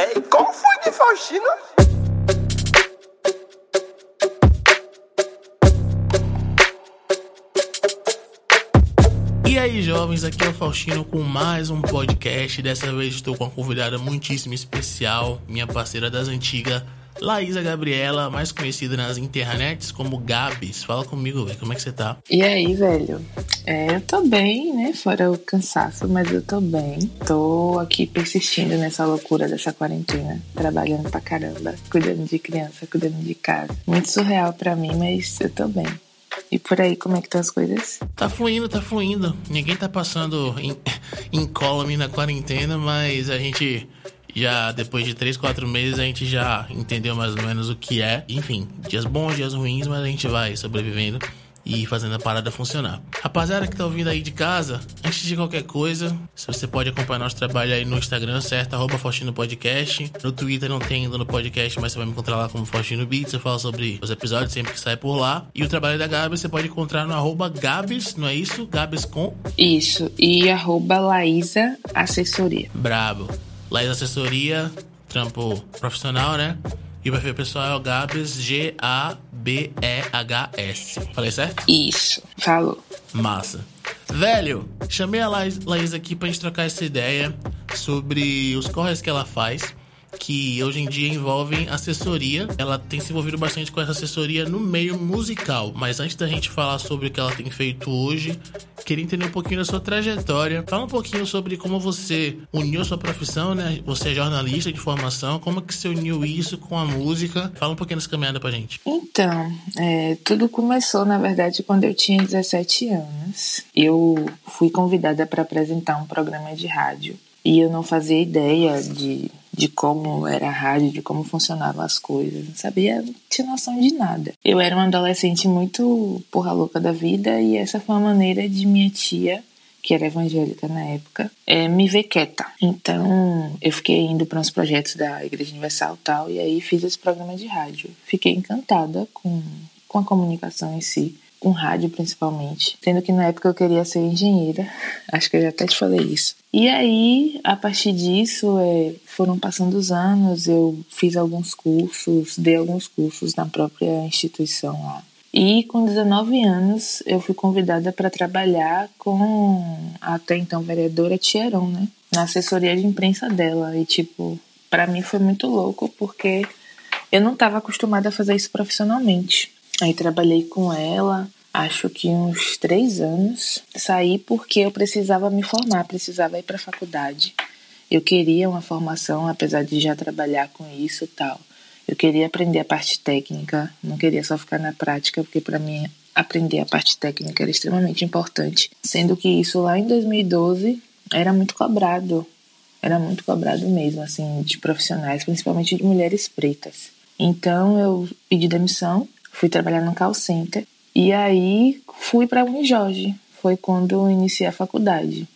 Véi, como foi de Faustina? E aí, jovens, aqui é o Faustino com mais um podcast. Dessa vez estou com uma convidada muitíssimo especial, minha parceira das antigas, Laísa Gabriela, mais conhecida nas internets como Gabs. Fala comigo, velho, como é que você tá? E aí, velho? É, eu tô bem, né? Fora o cansaço, mas eu tô bem. Tô aqui persistindo nessa loucura dessa quarentena, trabalhando pra caramba, cuidando de criança, cuidando de casa. Muito surreal pra mim, mas eu tô bem. E por aí, como é que estão as coisas? Tá fluindo, tá fluindo. Ninguém tá passando em, incólume na quarentena, mas a gente já depois de 3, 4 meses a gente já entendeu mais ou menos o que é. Enfim, dias bons, dias ruins, mas a gente vai sobrevivendo e fazendo a parada funcionar. Rapaziada que tá ouvindo aí de casa, antes de qualquer coisa, você pode acompanhar nosso trabalho aí no Instagram, certo? Arroba Faustino Podcast. No Twitter não tem ainda no podcast, mas você vai me encontrar lá como Faustino Beats. Eu falo sobre os episódios sempre que sai por lá. E o trabalho da Gabs você pode encontrar no arroba Gabs, não é isso? Gabs com? Isso. E arroba Laísa Assessoria. Brabo. Laísa Assessoria, trampo profissional, né? E o perfil pessoal é o Gabs, G-A-B-E-H-S. Falei certo? Isso. Falou. Massa. Velho, chamei a Laís aqui pra gente trocar essa ideia sobre os corres que ela faz que hoje em dia envolvem assessoria. Ela tem se envolvido bastante com essa assessoria no meio musical. Mas antes da gente falar sobre o que ela tem feito hoje, queria entender um pouquinho da sua trajetória. Fala um pouquinho sobre como você uniu sua profissão, né? Você é jornalista de formação, como que você uniu isso com a música? Fala um pouquinho dessa caminhada pra gente. Então, é, tudo começou, na verdade, quando eu tinha 17 anos. Eu fui convidada para apresentar um programa de rádio. E eu não fazia ideia de de como era a rádio, de como funcionavam as coisas. Não sabia, não tinha noção de nada. Eu era uma adolescente muito porra louca da vida e essa foi uma maneira de minha tia que era evangélica na época, é, me ver quieta. Então, eu fiquei indo para uns projetos da Igreja Universal tal, e aí fiz esse programa de rádio. Fiquei encantada com, com a comunicação em si com rádio principalmente, sendo que na época eu queria ser engenheira, acho que eu já até te falei isso. E aí, a partir disso, é, foram passando os anos, eu fiz alguns cursos, dei alguns cursos na própria instituição lá. E com 19 anos, eu fui convidada para trabalhar com a até então vereadora Tieron, né? Na assessoria de imprensa dela. E, tipo, para mim foi muito louco, porque eu não estava acostumada a fazer isso profissionalmente. Aí trabalhei com ela, acho que uns três anos. Saí porque eu precisava me formar, precisava ir para a faculdade. Eu queria uma formação, apesar de já trabalhar com isso e tal. Eu queria aprender a parte técnica, não queria só ficar na prática, porque para mim aprender a parte técnica era extremamente importante. Sendo que isso lá em 2012 era muito cobrado. Era muito cobrado mesmo, assim, de profissionais, principalmente de mulheres pretas. Então eu pedi demissão fui trabalhar no call center e aí fui para Unijorge. Foi quando iniciei a faculdade.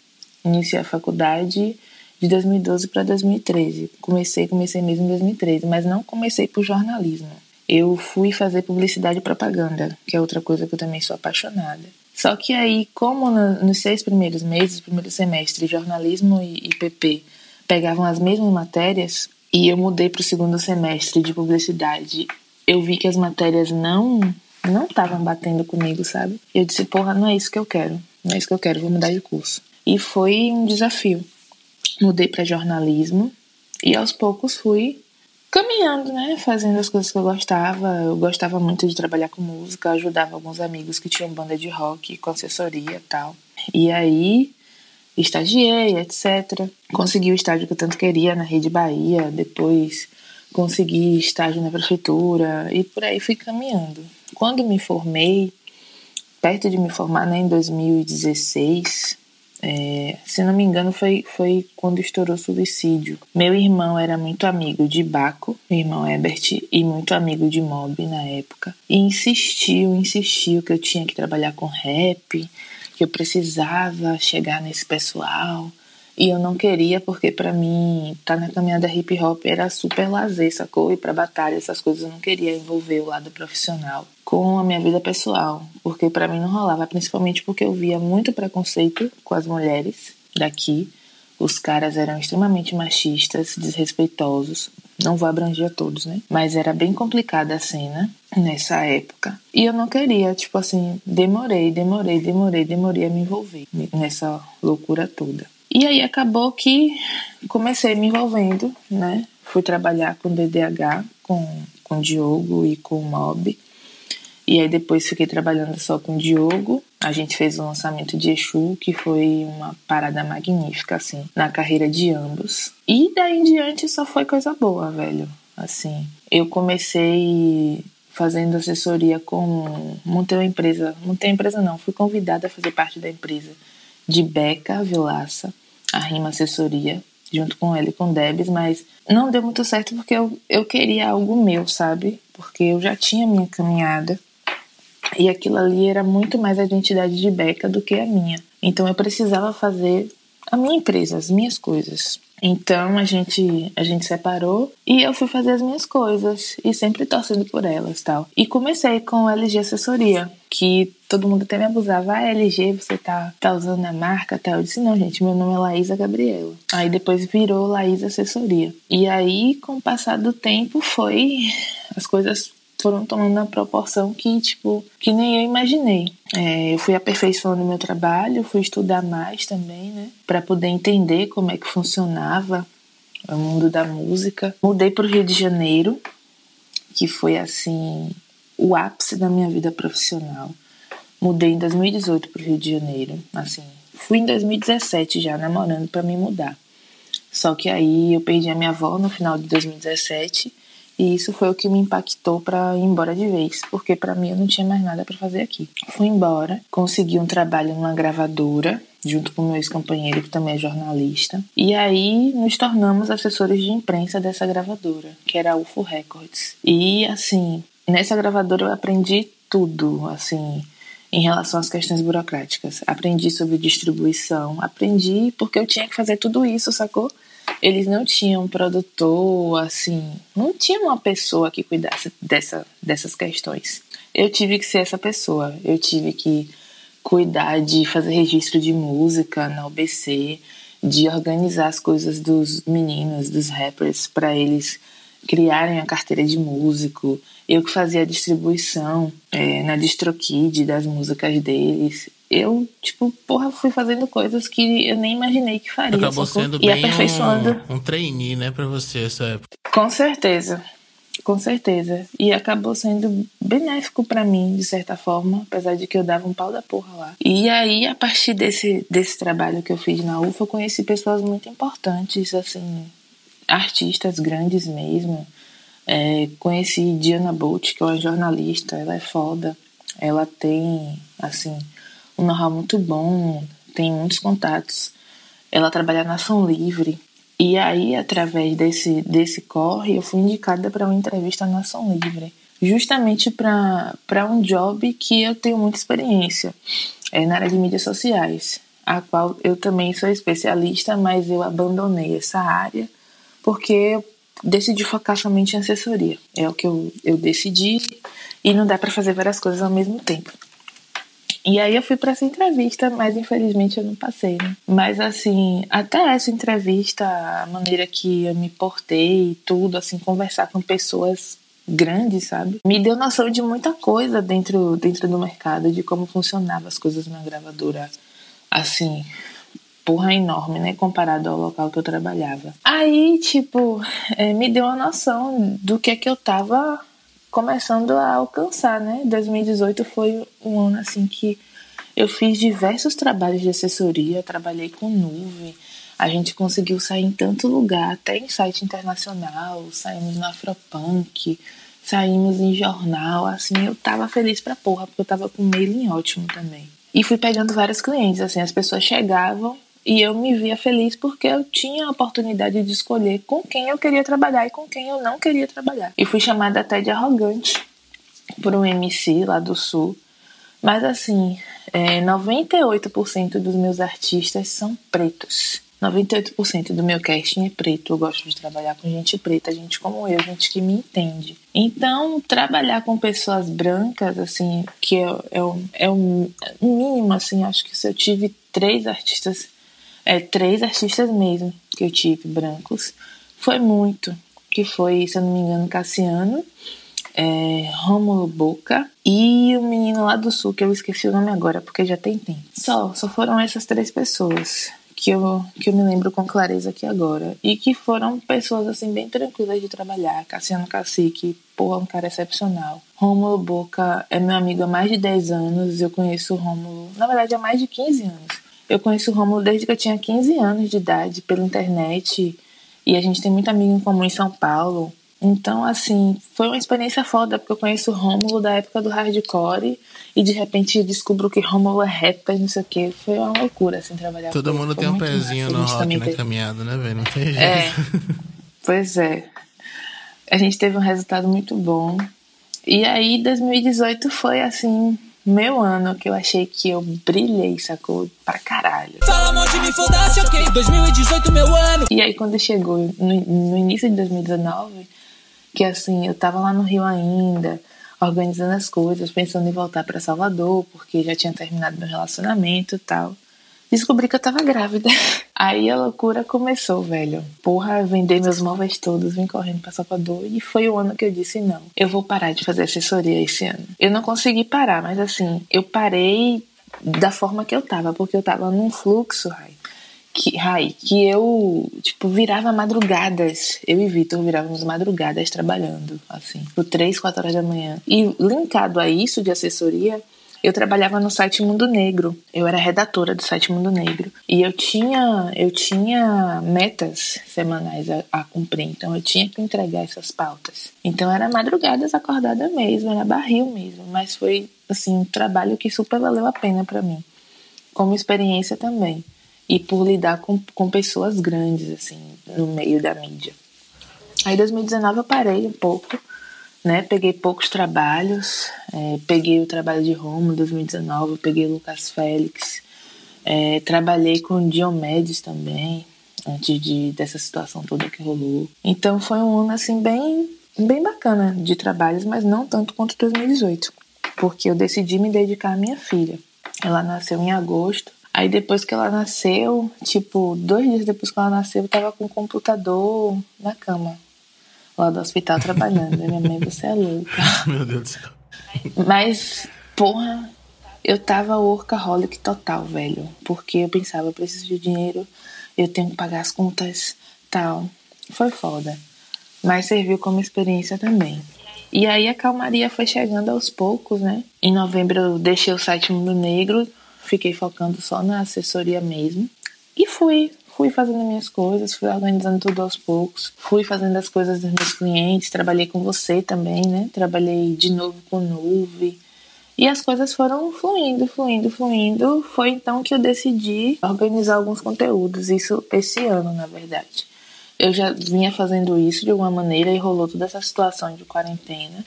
Iniciei a faculdade de 2012 para 2013. Comecei, comecei mesmo em 2013, mas não comecei por jornalismo. Eu fui fazer publicidade e propaganda, que é outra coisa que eu também sou apaixonada. Só que aí, como no, nos seis primeiros meses, primeiro semestre, jornalismo e, e PP pegavam as mesmas matérias, e eu mudei para o segundo semestre de publicidade eu vi que as matérias não não estavam batendo comigo, sabe? Eu disse, porra, não é isso que eu quero. Não é isso que eu quero, vou mudar de curso. E foi um desafio. Mudei para jornalismo e aos poucos fui caminhando, né? Fazendo as coisas que eu gostava. Eu gostava muito de trabalhar com música, ajudava alguns amigos que tinham banda de rock, com assessoria e tal. E aí estagiei, etc. Consegui o estágio que eu tanto queria na Rede Bahia, depois consegui estágio na prefeitura e por aí fui caminhando. Quando me formei, perto de me formar, né, em 2016, é, se não me engano, foi, foi quando estourou o suicídio. Meu irmão era muito amigo de Baco, meu irmão Ebert, e muito amigo de Mob na época. E insistiu, insistiu que eu tinha que trabalhar com rap, que eu precisava chegar nesse pessoal. E eu não queria porque para mim estar tá na caminhada hip hop era super lazer, sacou? E para batalha, essas coisas eu não queria envolver o lado profissional com a minha vida pessoal, porque para mim não rolava, principalmente porque eu via muito preconceito com as mulheres daqui Os caras eram extremamente machistas, desrespeitosos. Não vou abranger a todos, né? Mas era bem complicada a cena nessa época. E eu não queria, tipo assim, demorei, demorei, demorei, demorei a me envolver nessa loucura toda. E aí acabou que comecei me envolvendo, né? Fui trabalhar com DDH, com, com Diogo e com o Mob. E aí depois fiquei trabalhando só com o Diogo. A gente fez o lançamento de Exu, que foi uma parada magnífica, assim, na carreira de ambos. E daí em diante só foi coisa boa, velho. Assim, eu comecei fazendo assessoria com. Montei uma empresa. Montei uma empresa não, fui convidada a fazer parte da empresa de Beca Vilaça, a Rima Assessoria, junto com ele e com Debs, mas não deu muito certo porque eu, eu queria algo meu, sabe? Porque eu já tinha minha caminhada e aquilo ali era muito mais a identidade de Beca do que a minha. Então eu precisava fazer a minha empresa, as minhas coisas. Então a gente a gente separou e eu fui fazer as minhas coisas e sempre torcendo por elas, tal. E comecei com a LG assessoria, que todo mundo até me abusava. Ah, LG, você tá, tá usando a marca, tal. Eu disse, não, gente, meu nome é Laísa Gabriela. Aí depois virou Laísa Assessoria. E aí, com o passar do tempo, foi. As coisas foram tomando uma proporção que, tipo, que nem eu imaginei. É, eu fui aperfeiçoando meu trabalho, fui estudar mais também, né, para poder entender como é que funcionava o mundo da música. Mudei para o Rio de Janeiro, que foi assim o ápice da minha vida profissional. Mudei em 2018 para o Rio de Janeiro, assim, fui em 2017 já namorando para me mudar. Só que aí eu perdi a minha avó no final de 2017 e isso foi o que me impactou para ir embora de vez, porque para mim eu não tinha mais nada para fazer aqui. Fui embora, consegui um trabalho numa gravadora, junto com meu ex-companheiro, que também é jornalista. E aí nos tornamos assessores de imprensa dessa gravadora, que era a UFO Records. E assim, nessa gravadora eu aprendi tudo, assim, em relação às questões burocráticas. Aprendi sobre distribuição, aprendi porque eu tinha que fazer tudo isso, sacou? eles não tinham produtor, assim, não tinha uma pessoa que cuidasse dessa, dessas questões. Eu tive que ser essa pessoa, eu tive que cuidar de fazer registro de música na UBC, de organizar as coisas dos meninos, dos rappers, para eles criarem a carteira de músico. Eu que fazia a distribuição é, na DistroKid das músicas deles eu, tipo, porra, fui fazendo coisas que eu nem imaginei que faria. Acabou sacou? sendo e bem aperfeiçoando. Um, um trainee, né, pra você essa época. Com certeza. Com certeza. E acabou sendo benéfico para mim, de certa forma, apesar de que eu dava um pau da porra lá. E aí, a partir desse, desse trabalho que eu fiz na UFA, eu conheci pessoas muito importantes, assim, artistas grandes mesmo. É, conheci Diana Bolt, que é uma jornalista, ela é foda. Ela tem, assim, um know-how muito bom, tem muitos contatos. Ela trabalha na Ação Livre. E aí, através desse, desse corre, eu fui indicada para uma entrevista na Ação Livre. Justamente para um job que eu tenho muita experiência, é na área de mídias sociais, a qual eu também sou especialista, mas eu abandonei essa área porque eu decidi focar somente em assessoria. É o que eu, eu decidi e não dá para fazer várias coisas ao mesmo tempo. E aí eu fui para essa entrevista, mas infelizmente eu não passei, né? Mas assim, até essa entrevista, a maneira que eu me portei e tudo, assim, conversar com pessoas grandes, sabe? Me deu noção de muita coisa dentro, dentro do mercado, de como funcionavam as coisas na gravadora. Assim, porra enorme, né? Comparado ao local que eu trabalhava. Aí, tipo, é, me deu uma noção do que é que eu tava começando a alcançar, né? 2018 foi um ano assim que eu fiz diversos trabalhos de assessoria, trabalhei com nuvem, a gente conseguiu sair em tanto lugar, até em site internacional, saímos na Afropunk, saímos em jornal, assim, eu tava feliz pra porra, porque eu tava com mailing ótimo também. E fui pegando vários clientes, assim, as pessoas chegavam e eu me via feliz porque eu tinha a oportunidade de escolher com quem eu queria trabalhar e com quem eu não queria trabalhar. E fui chamada até de arrogante por um MC lá do Sul. Mas assim, é, 98% dos meus artistas são pretos. 98% do meu casting é preto. Eu gosto de trabalhar com gente preta, gente como eu, gente que me entende. Então, trabalhar com pessoas brancas, assim, que é, é, é o mínimo, assim, acho que se eu tive três artistas é, três artistas mesmo que eu tive, brancos. Foi muito. Que foi, se eu não me engano, Cassiano, é, Rômulo Boca e o menino lá do sul, que eu esqueci o nome agora, porque já tem tempo. Só, só foram essas três pessoas que eu, que eu me lembro com clareza aqui agora. E que foram pessoas, assim, bem tranquilas de trabalhar. Cassiano Cacique, porra, um cara excepcional. Rômulo Boca é meu amigo há mais de 10 anos. Eu conheço o Rômulo, na verdade, há mais de 15 anos. Eu conheço o Rômulo desde que eu tinha 15 anos de idade, pela internet. E a gente tem muito amigo em comum em São Paulo. Então, assim, foi uma experiência foda, porque eu conheço o Rômulo da época do hardcore e de repente descubro que Rômulo é rapper, não sei o que. Foi uma loucura, assim, trabalhar Todo com mundo tem um pezinho no rock na teve... caminhada, né, velho? Não tem jeito. É, pois é. A gente teve um resultado muito bom. E aí, 2018 foi, assim, meu ano que eu achei que eu brilhei, sacou? Pra caralho. Fala mal de me foda-se, ok? 2018, meu ano. E aí, quando chegou no, no início de 2019 que assim, eu tava lá no Rio ainda, organizando as coisas, pensando em voltar para Salvador, porque já tinha terminado meu relacionamento e tal. Descobri que eu tava grávida. Aí a loucura começou, velho. Porra, vender meus móveis todos, vim correndo pra Salvador. E foi o ano que eu disse: não, eu vou parar de fazer assessoria esse ano. Eu não consegui parar, mas assim, eu parei da forma que eu tava, porque eu tava num fluxo, Rai, que, Rai, que eu, tipo, virava madrugadas. Eu e Vitor virávamos madrugadas trabalhando, assim, por três, quatro horas da manhã. E linkado a isso de assessoria, eu trabalhava no site Mundo Negro. Eu era redatora do site Mundo Negro. E eu tinha, eu tinha metas semanais a, a cumprir. Então eu tinha que entregar essas pautas. Então era madrugadas acordada mesmo, era barril mesmo. Mas foi, assim, um trabalho que super valeu a pena para mim. Como experiência também e por lidar com, com pessoas grandes, assim, no meio da mídia. Aí, em 2019, eu parei um pouco, né? Peguei poucos trabalhos, é, peguei o trabalho de Roma em 2019, peguei Lucas Félix, é, trabalhei com Diomedes também, antes de, dessa situação toda que rolou. Então, foi um ano, assim, bem, bem bacana de trabalhos, mas não tanto quanto 2018, porque eu decidi me dedicar à minha filha. Ela nasceu em agosto Aí depois que ela nasceu, tipo, dois dias depois que ela nasceu, eu tava com o computador na cama, lá do hospital trabalhando. e minha mãe, você é louca. Meu Deus do céu. Mas, porra, eu tava workaholic total, velho. Porque eu pensava, eu preciso de dinheiro, eu tenho que pagar as contas, tal. Foi foda. Mas serviu como experiência também. E aí a calmaria foi chegando aos poucos, né? Em novembro eu deixei o site Mundo Negro, fiquei focando só na assessoria mesmo. E fui, fui fazendo minhas coisas, fui organizando tudo aos poucos, fui fazendo as coisas dos meus clientes, trabalhei com você também, né? Trabalhei de novo com Nuve. E as coisas foram fluindo, fluindo, fluindo. Foi então que eu decidi organizar alguns conteúdos, isso esse ano, na verdade. Eu já vinha fazendo isso de alguma maneira e rolou toda essa situação de quarentena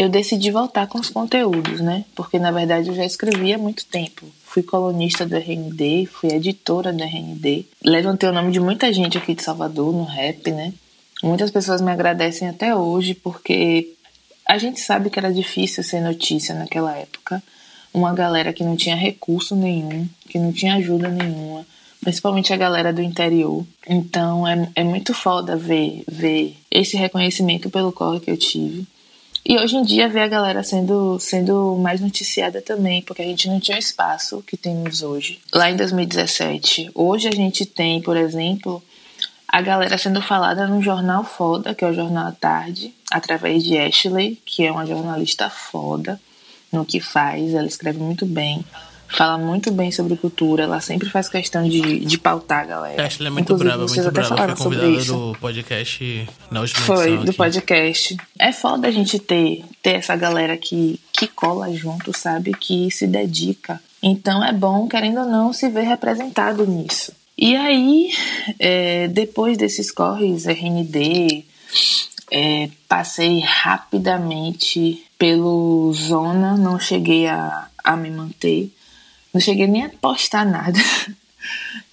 eu decidi voltar com os conteúdos, né? Porque na verdade eu já escrevia há muito tempo. Fui colunista do RND, fui editora do RND. Levantei o nome de muita gente aqui de Salvador no rap, né? Muitas pessoas me agradecem até hoje porque a gente sabe que era difícil ser notícia naquela época. Uma galera que não tinha recurso nenhum, que não tinha ajuda nenhuma, principalmente a galera do interior. Então é, é muito foda ver, ver esse reconhecimento pelo corre que eu tive. E hoje em dia ver a galera sendo, sendo mais noticiada também, porque a gente não tinha o espaço que temos hoje. Lá em 2017, hoje a gente tem, por exemplo, a galera sendo falada num jornal foda, que é o Jornal à Tarde, através de Ashley, que é uma jornalista foda no que faz, ela escreve muito bem fala muito bem sobre cultura, ela sempre faz questão de, de pautar, galera. Ashley é muito brava, muito brava. Foi convidada do podcast na última Foi, do aqui. podcast. É foda a gente ter, ter essa galera que, que cola junto, sabe? Que se dedica. Então é bom, querendo ou não, se ver representado nisso. E aí, é, depois desses corres RND, é, passei rapidamente pelo Zona, não cheguei a, a me manter. Não cheguei nem a postar nada.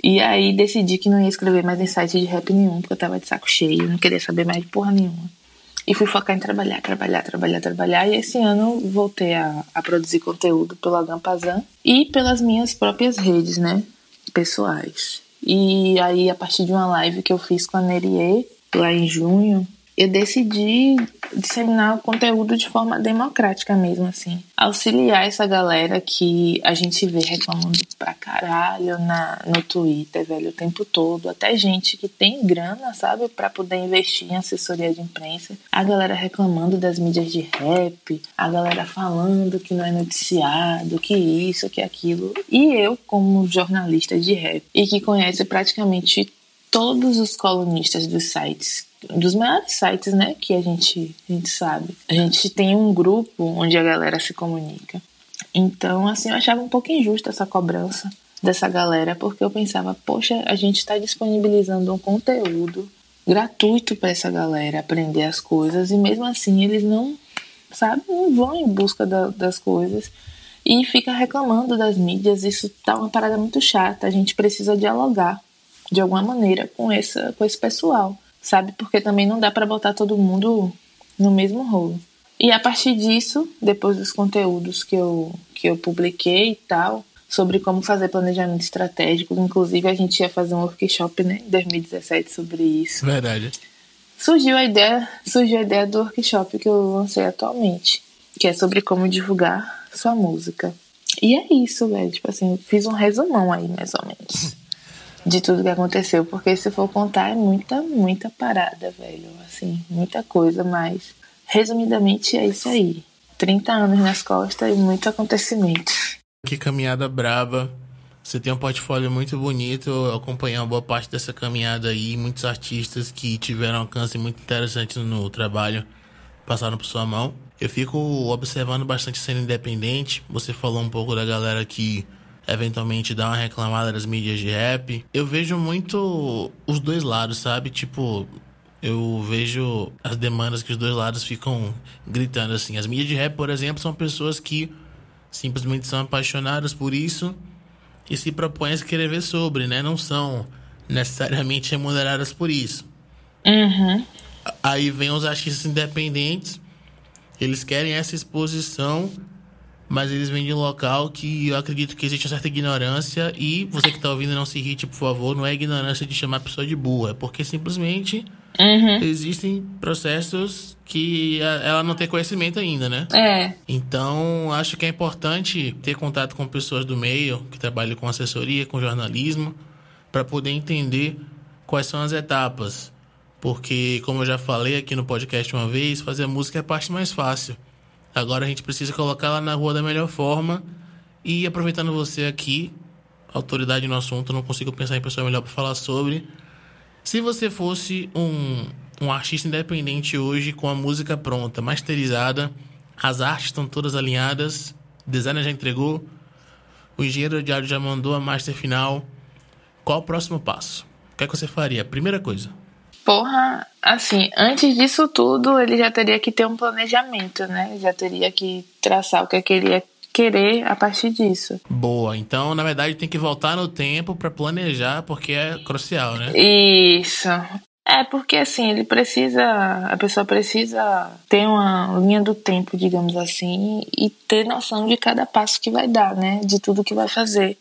E aí decidi que não ia escrever mais em site de rap nenhum, porque eu tava de saco cheio, não queria saber mais de porra nenhuma. E fui focar em trabalhar, trabalhar, trabalhar, trabalhar. E esse ano voltei a, a produzir conteúdo pelo Agampazan e pelas minhas próprias redes, né? Pessoais. E aí, a partir de uma live que eu fiz com a Nerie, lá em junho, eu decidi disseminar o conteúdo de forma democrática mesmo, assim. Auxiliar essa galera que a gente vê reclamando pra caralho na, no Twitter, velho, o tempo todo. Até gente que tem grana, sabe, para poder investir em assessoria de imprensa. A galera reclamando das mídias de rap, a galera falando que não é noticiado, que isso, que aquilo. E eu, como jornalista de rap, e que conhece praticamente todos os colunistas dos sites dos maiores sites, né, que a gente, a gente sabe. A gente tem um grupo onde a galera se comunica. Então, assim, eu achava um pouco injusta essa cobrança dessa galera, porque eu pensava, poxa, a gente está disponibilizando um conteúdo gratuito para essa galera aprender as coisas e mesmo assim eles não, sabe, não vão em busca da, das coisas e fica reclamando das mídias. Isso tá uma parada muito chata. A gente precisa dialogar de alguma maneira com essa com esse pessoal sabe? Porque também não dá para botar todo mundo no mesmo rolo. E a partir disso, depois dos conteúdos que eu, que eu publiquei e tal, sobre como fazer planejamento estratégico, inclusive a gente ia fazer um workshop, né, em 2017 sobre isso. Verdade. Surgiu a ideia, surgiu a ideia do workshop que eu lancei atualmente, que é sobre como divulgar sua música. E é isso, velho. Tipo assim, fiz um resumão aí, mais ou menos de tudo que aconteceu, porque se for contar é muita, muita parada, velho. Assim, muita coisa, mas resumidamente é isso aí. 30 anos nas costas e muito acontecimento. Que caminhada braba. Você tem um portfólio muito bonito, eu acompanhei uma boa parte dessa caminhada aí, muitos artistas que tiveram alcance muito interessante no trabalho passaram por sua mão. Eu fico observando bastante cena independente. Você falou um pouco da galera que eventualmente dar uma reclamada das mídias de rap. Eu vejo muito os dois lados, sabe? Tipo, eu vejo as demandas que os dois lados ficam gritando assim. As mídias de rap, por exemplo, são pessoas que simplesmente são apaixonadas por isso e se propõem a escrever sobre, né? Não são necessariamente remuneradas por isso. Uhum. Aí vem os artistas independentes, eles querem essa exposição mas eles vêm de um local que eu acredito que existe uma certa ignorância e você que está ouvindo não se irrite, por favor, não é ignorância de chamar a pessoa de burra, é porque simplesmente uhum. existem processos que ela não tem conhecimento ainda, né? É. Então, acho que é importante ter contato com pessoas do meio, que trabalham com assessoria, com jornalismo, para poder entender quais são as etapas. Porque, como eu já falei aqui no podcast uma vez, fazer música é a parte mais fácil. Agora a gente precisa colocá-la na rua da melhor forma. E aproveitando você aqui, autoridade no assunto, não consigo pensar em pessoa melhor para falar sobre. Se você fosse um, um artista independente hoje com a música pronta, masterizada, as artes estão todas alinhadas, o designer já entregou, o engenheiro de áudio já mandou a master final. Qual o próximo passo? O que, é que você faria? Primeira coisa. Porra, assim, antes disso tudo, ele já teria que ter um planejamento, né? Já teria que traçar o que, é que ele ia querer a partir disso. Boa, então na verdade tem que voltar no tempo para planejar, porque é crucial, né? Isso. É porque assim, ele precisa, a pessoa precisa ter uma linha do tempo, digamos assim, e ter noção de cada passo que vai dar, né? De tudo que vai fazer.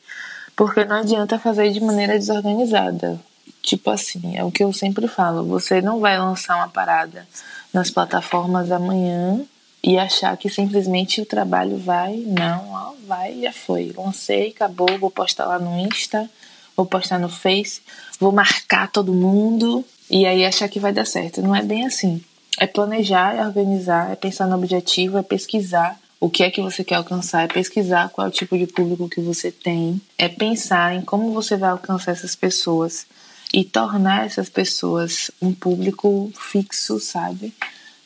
Porque não adianta fazer de maneira desorganizada. Tipo assim, é o que eu sempre falo: você não vai lançar uma parada nas plataformas amanhã e achar que simplesmente o trabalho vai. Não, ó, vai, já foi. Lancei, acabou, vou postar lá no Insta, vou postar no Face, vou marcar todo mundo e aí achar que vai dar certo. Não é bem assim. É planejar, é organizar, é pensar no objetivo, é pesquisar o que é que você quer alcançar, é pesquisar qual é o tipo de público que você tem, é pensar em como você vai alcançar essas pessoas e tornar essas pessoas um público fixo, sabe?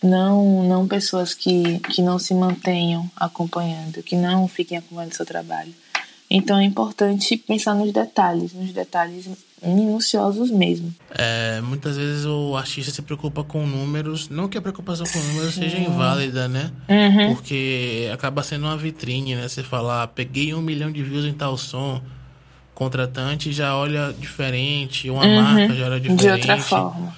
Não, não pessoas que, que não se mantenham acompanhando, que não fiquem acompanhando seu trabalho. Então é importante pensar nos detalhes, nos detalhes minuciosos mesmo. É, muitas vezes o artista se preocupa com números, não que a preocupação com números Sim. seja inválida, né? Uhum. Porque acaba sendo uma vitrine, né? Você falar, ah, peguei um milhão de views em tal som, contratante já olha diferente, uma uhum, marca já olha diferente. De outra forma.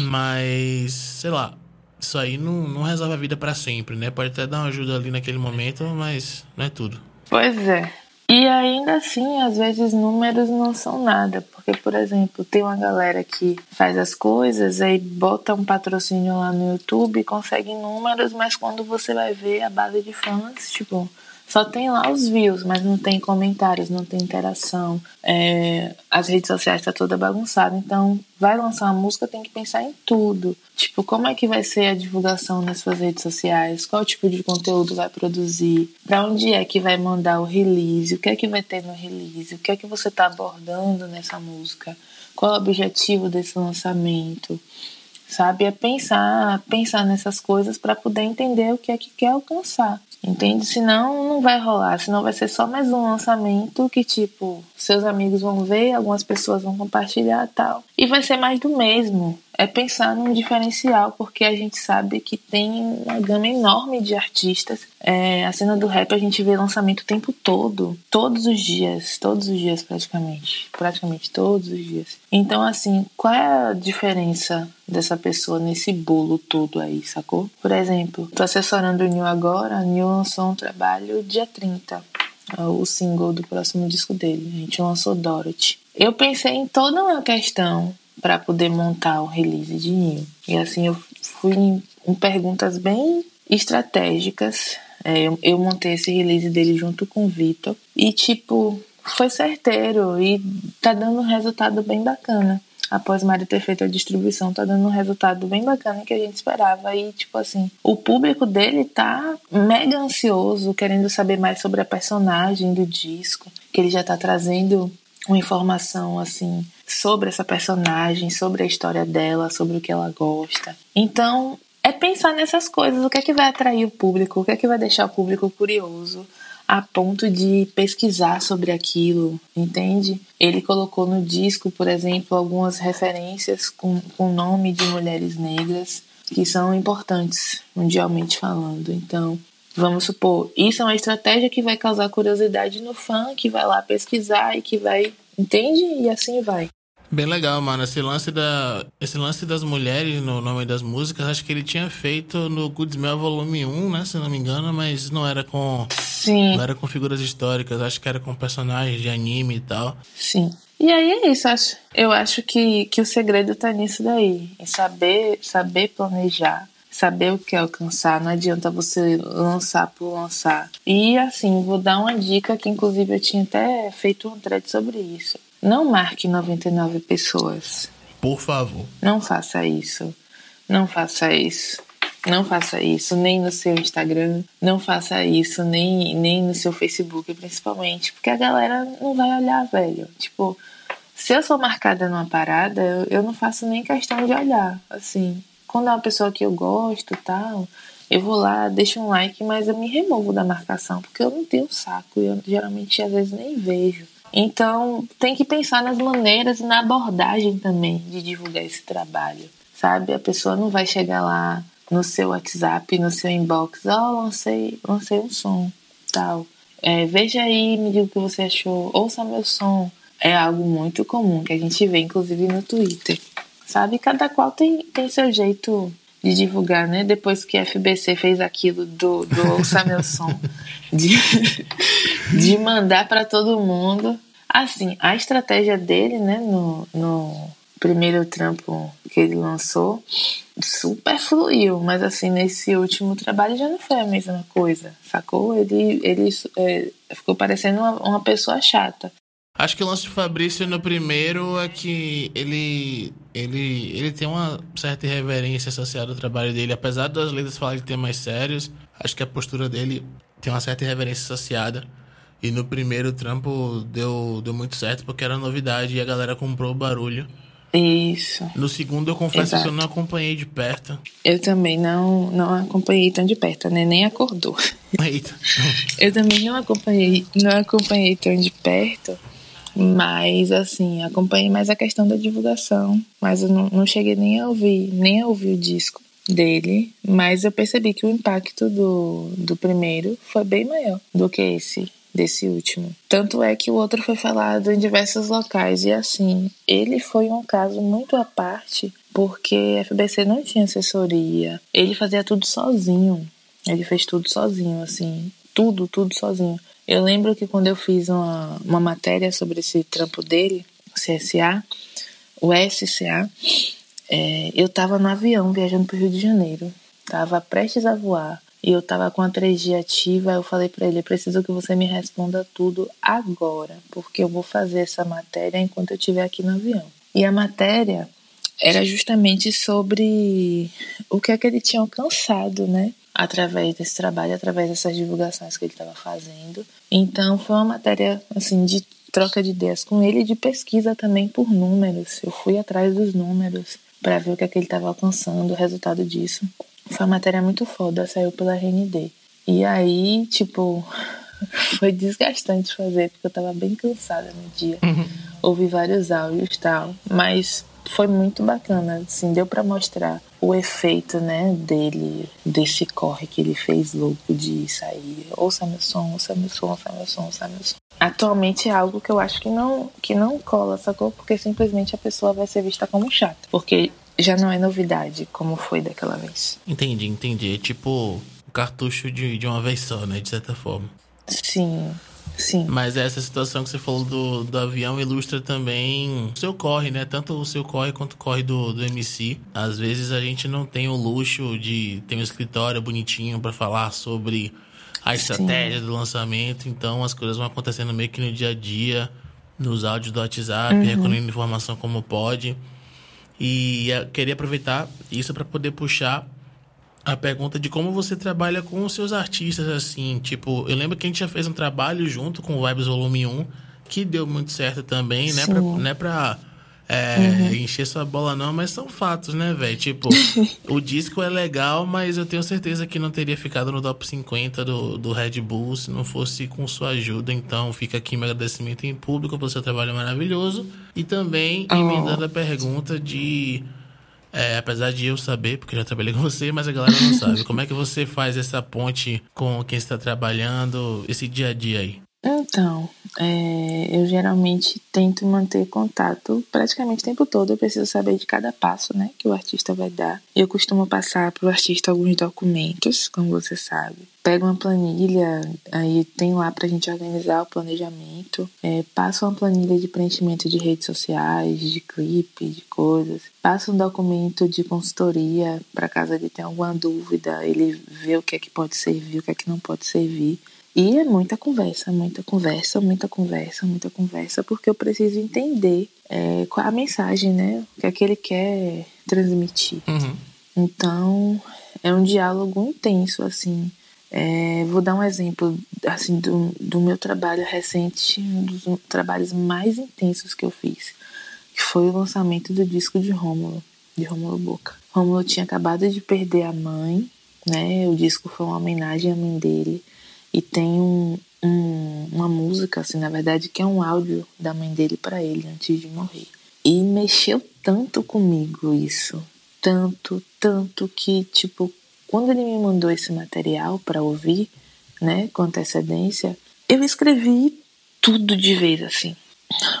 Mas, sei lá, isso aí não, não resolve a vida para sempre, né? Pode até dar uma ajuda ali naquele momento, mas não é tudo. Pois é. E ainda assim, às vezes números não são nada, porque, por exemplo, tem uma galera que faz as coisas, aí bota um patrocínio lá no YouTube, consegue números, mas quando você vai ver a base de fãs, tipo, só tem lá os views, mas não tem comentários, não tem interação. É, as redes sociais tá toda bagunçada. Então, vai lançar uma música, tem que pensar em tudo. Tipo, como é que vai ser a divulgação nas suas redes sociais? Qual tipo de conteúdo vai produzir? Para onde é que vai mandar o release? O que é que vai ter no release? O que é que você tá abordando nessa música? Qual é o objetivo desse lançamento? Sabe? É pensar, pensar nessas coisas para poder entender o que é que quer alcançar. Entende? Senão não vai rolar, senão vai ser só mais um lançamento que, tipo, seus amigos vão ver, algumas pessoas vão compartilhar tal. E vai ser mais do mesmo é pensar num diferencial, porque a gente sabe que tem uma gama enorme de artistas. É, a cena do rap a gente vê lançamento o tempo todo, todos os dias, todos os dias praticamente, praticamente todos os dias. Então, assim, qual é a diferença dessa pessoa nesse bolo todo aí, sacou? Por exemplo, tô assessorando o New agora, o New lançou um trabalho dia 30, é o single do próximo disco dele. A gente lançou Dorothy. Eu pensei em toda uma questão para poder montar o release de Nil. E assim eu fui em, em perguntas bem estratégicas. É, eu, eu montei esse release dele junto com o Vitor e tipo foi certeiro e tá dando um resultado bem bacana. Após Mário ter feito a distribuição, tá dando um resultado bem bacana que a gente esperava. E, tipo assim, o público dele tá mega ansioso, querendo saber mais sobre a personagem do disco, que ele já tá trazendo uma informação assim sobre essa personagem, sobre a história dela, sobre o que ela gosta. Então, é pensar nessas coisas, o que é que vai atrair o público, o que é que vai deixar o público curioso a ponto de pesquisar sobre aquilo, entende? Ele colocou no disco, por exemplo, algumas referências com o nome de mulheres negras que são importantes mundialmente falando. Então, vamos supor, isso é uma estratégia que vai causar curiosidade no fã, que vai lá pesquisar e que vai entende? E assim vai. Bem legal, mano. Esse lance, da, esse lance das mulheres no nome das músicas, acho que ele tinha feito no Good Smell Volume 1, né? Se não me engano, mas não era com. Sim. Não era com figuras históricas, acho que era com personagens de anime e tal. Sim. E aí é isso, acho. Eu acho que, que o segredo tá nisso daí. Em saber, saber planejar saber o que alcançar, não adianta você lançar por lançar. E assim, vou dar uma dica que inclusive eu tinha até feito um thread sobre isso. Não marque 99 pessoas. Por favor. Não faça isso. Não faça isso. Não faça isso nem no seu Instagram, não faça isso nem, nem no seu Facebook, principalmente, porque a galera não vai olhar, velho. Tipo, se eu sou marcada numa parada, eu, eu não faço nem questão de olhar, assim quando é uma pessoa que eu gosto tal, eu vou lá, deixo um like, mas eu me removo da marcação, porque eu não tenho saco, eu geralmente às vezes nem vejo. Então, tem que pensar nas maneiras e na abordagem também de divulgar esse trabalho, sabe? A pessoa não vai chegar lá no seu WhatsApp, no seu inbox, ó, oh, lancei, lancei um som, tal. É, veja aí, me diga o que você achou, ouça meu som. É algo muito comum que a gente vê, inclusive, no Twitter sabe? Cada qual tem, tem seu jeito de divulgar, né? Depois que a FBC fez aquilo do, do Ouça Meu Som, de, de mandar para todo mundo. Assim, a estratégia dele, né, no, no primeiro trampo que ele lançou, super fluiu, mas assim, nesse último trabalho já não foi a mesma coisa, sacou? Ele, ele é, ficou parecendo uma, uma pessoa chata. Acho que o lance de Fabrício no primeiro é que ele, ele, ele tem uma certa irreverência associada ao trabalho dele. Apesar das letras falarem de temas sérios, acho que a postura dele tem uma certa irreverência associada. E no primeiro trampo deu, deu muito certo porque era novidade e a galera comprou o barulho. Isso. No segundo eu confesso Exato. que eu não acompanhei de perto. Eu também não, não acompanhei tão de perto, né? Nem acordou. Eita. eu também não acompanhei, não acompanhei tão de perto. Mas, assim, acompanhei mais a questão da divulgação. Mas eu não, não cheguei nem a ouvir, nem a ouvir o disco dele. Mas eu percebi que o impacto do, do primeiro foi bem maior do que esse desse último. Tanto é que o outro foi falado em diversos locais e assim, ele foi um caso muito à parte, porque a FBC não tinha assessoria. Ele fazia tudo sozinho. Ele fez tudo sozinho, assim, tudo, tudo sozinho. Eu lembro que quando eu fiz uma, uma matéria sobre esse trampo dele, CSA, o SCA, é, eu estava no avião viajando para o Rio de Janeiro. Tava prestes a voar e eu tava com a 3G ativa. Eu falei para ele: preciso que você me responda tudo agora, porque eu vou fazer essa matéria enquanto eu estiver aqui no avião. E a matéria era justamente sobre o que é que ele tinha alcançado, né? Através desse trabalho, através dessas divulgações que ele estava fazendo. Então, foi uma matéria, assim, de troca de ideias com ele e de pesquisa também por números. Eu fui atrás dos números para ver o que é que ele estava alcançando, o resultado disso. Foi uma matéria muito foda, saiu pela RND. E aí, tipo, foi desgastante fazer, porque eu tava bem cansada no dia. Uhum. Ouvi vários áudios e tal, mas foi muito bacana, assim, deu para mostrar o efeito, né, dele, desse corre que ele fez louco de sair, ouça meu som, ouça meu som, ouça meu som, ouça meu som. Atualmente é algo que eu acho que não, que não cola, sacou? Porque simplesmente a pessoa vai ser vista como chata. Porque já não é novidade, como foi daquela vez. Entendi, entendi. É tipo um cartucho de, de uma vez só, né? De certa forma. Sim, sim. Mas essa situação que você falou do, do avião ilustra também o seu corre, né? Tanto o seu corre quanto o corre do, do MC. Às vezes a gente não tem o luxo de ter um escritório bonitinho para falar sobre a estratégia sim. do lançamento. Então as coisas vão acontecendo meio que no dia a dia, nos áudios do WhatsApp, uhum. recolhendo informação como pode. E queria aproveitar isso para poder puxar a pergunta de como você trabalha com os seus artistas, assim. Tipo, eu lembro que a gente já fez um trabalho junto com o Vibes Volume 1, que deu muito certo também, né? Pra, né pra é, uhum. encher sua bola não, mas são fatos, né, velho? Tipo, o disco é legal, mas eu tenho certeza que não teria ficado no top 50 do, do Red Bull se não fosse com sua ajuda. Então, fica aqui meu agradecimento em público pelo seu trabalho maravilhoso. E também oh. emendando a pergunta de... É, apesar de eu saber, porque já trabalhei com você, mas a galera não sabe. Como é que você faz essa ponte com quem está trabalhando, esse dia a dia aí? Então, é, eu geralmente tento manter contato praticamente o tempo todo. Eu preciso saber de cada passo né, que o artista vai dar. Eu costumo passar para o artista alguns documentos, como você sabe. Pego uma planilha, aí tem lá para a gente organizar o planejamento. É, passo uma planilha de preenchimento de redes sociais, de clipe, de coisas. Passo um documento de consultoria para caso ele tenha alguma dúvida, ele vê o que é que pode servir, o que é que não pode servir. E é muita conversa, muita conversa, muita conversa, muita conversa, porque eu preciso entender é, qual é a mensagem, né? O que é que ele quer transmitir. Uhum. Então, é um diálogo intenso, assim. É, vou dar um exemplo, assim, do, do meu trabalho recente, um dos trabalhos mais intensos que eu fiz, que foi o lançamento do disco de Rômulo, de Rômulo Boca. Rômulo tinha acabado de perder a mãe, né? O disco foi uma homenagem à mãe dele. E tem um, um, uma música, assim, na verdade, que é um áudio da mãe dele para ele antes de morrer. E mexeu tanto comigo isso. Tanto, tanto que, tipo, quando ele me mandou esse material para ouvir, né, com antecedência, eu escrevi tudo de vez, assim.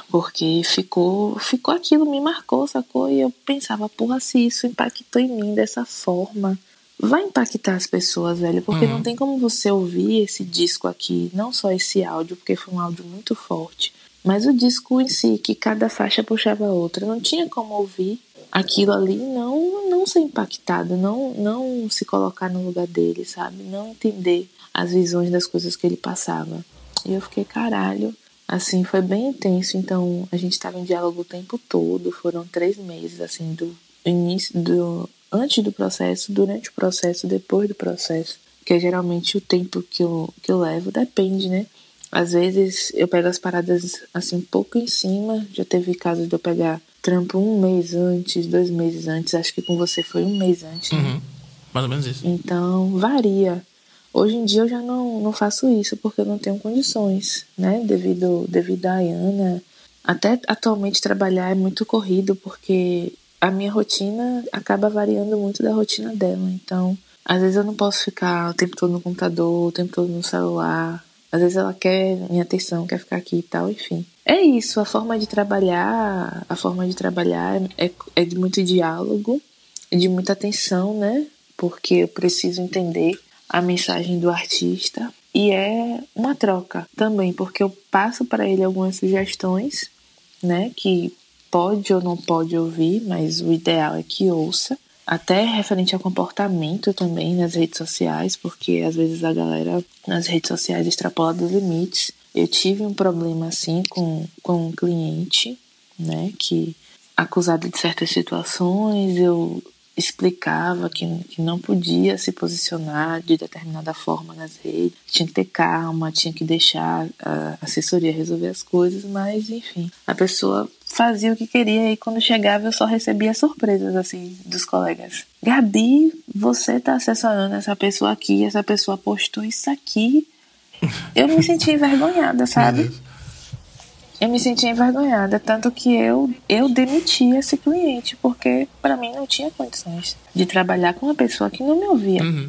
Porque ficou, ficou aquilo, me marcou, sacou? E eu pensava, porra, se isso impactou em mim dessa forma, vai impactar as pessoas, velho, porque uhum. não tem como você ouvir esse disco aqui, não só esse áudio, porque foi um áudio muito forte, mas o disco em si, que cada faixa puxava a outra, não tinha como ouvir aquilo ali não não ser impactado, não não se colocar no lugar dele, sabe? Não entender as visões das coisas que ele passava. E eu fiquei, caralho, assim, foi bem intenso. Então, a gente estava em diálogo o tempo todo, foram três meses, assim, do início do antes do processo, durante o processo, depois do processo, que é geralmente o tempo que eu, que eu levo, depende, né? Às vezes eu pego as paradas assim um pouco em cima, já teve casos de eu pegar trampo um mês antes, dois meses antes, acho que com você foi um mês antes. Né? Uhum. Mais ou menos isso. Então, varia. Hoje em dia eu já não, não faço isso porque eu não tenho condições, né? Devido, devido a Ayana. Até atualmente trabalhar é muito corrido porque a minha rotina acaba variando muito da rotina dela. Então, às vezes eu não posso ficar o tempo todo no computador, o tempo todo no celular. Às vezes ela quer minha atenção, quer ficar aqui e tal, enfim. É isso, a forma de trabalhar, a forma de trabalhar é, é de muito diálogo, de muita atenção, né? Porque eu preciso entender a mensagem do artista. e é uma troca também, porque eu passo para ele algumas sugestões, né, que pode ou não pode ouvir, mas o ideal é que ouça. Até referente ao comportamento também nas redes sociais, porque às vezes a galera nas redes sociais extrapola dos limites. Eu tive um problema assim com, com um cliente, né, que acusado de certas situações, eu explicava que, que não podia se posicionar de determinada forma nas redes, tinha que ter calma, tinha que deixar a assessoria resolver as coisas, mas enfim, a pessoa fazia o que queria e quando chegava eu só recebia surpresas assim dos colegas. Gabi, você tá assessorando essa pessoa aqui, essa pessoa postou isso aqui. Eu me senti envergonhada, sabe? eu me senti envergonhada, tanto que eu eu demiti esse cliente porque para mim não tinha condições de trabalhar com uma pessoa que não me ouvia. Uhum.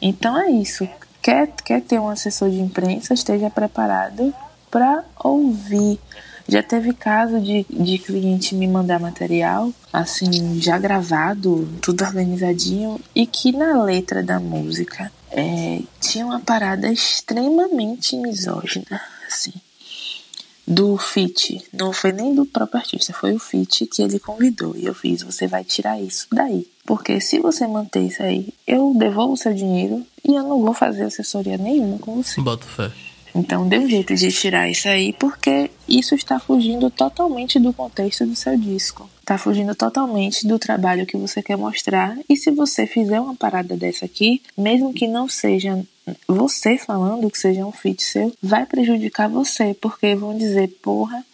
Então é isso. Quer quer ter um assessor de imprensa, esteja preparado para ouvir. Já teve caso de, de cliente me mandar material, assim, já gravado, tudo organizadinho, e que na letra da música é, tinha uma parada extremamente misógina, assim do fit, não foi nem do próprio artista, foi o fit que ele convidou. E eu fiz, você vai tirar isso daí. Porque se você manter isso aí, eu devolvo o seu dinheiro e eu não vou fazer assessoria nenhuma com você. Bota fé. Então dê um jeito de tirar isso aí, porque isso está fugindo totalmente do contexto do seu disco. Está fugindo totalmente do trabalho que você quer mostrar. E se você fizer uma parada dessa aqui, mesmo que não seja você falando que seja um feat seu, vai prejudicar você, porque vão dizer, porra,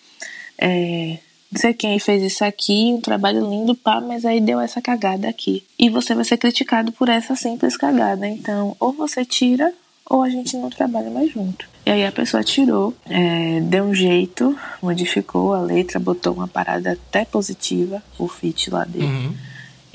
é, não sei quem fez isso aqui, um trabalho lindo, pá, mas aí deu essa cagada aqui. E você vai ser criticado por essa simples cagada. Então, ou você tira, ou a gente não trabalha mais junto. E aí a pessoa tirou, é, deu um jeito, modificou a letra, botou uma parada até positiva, o feat lá dele. Uhum.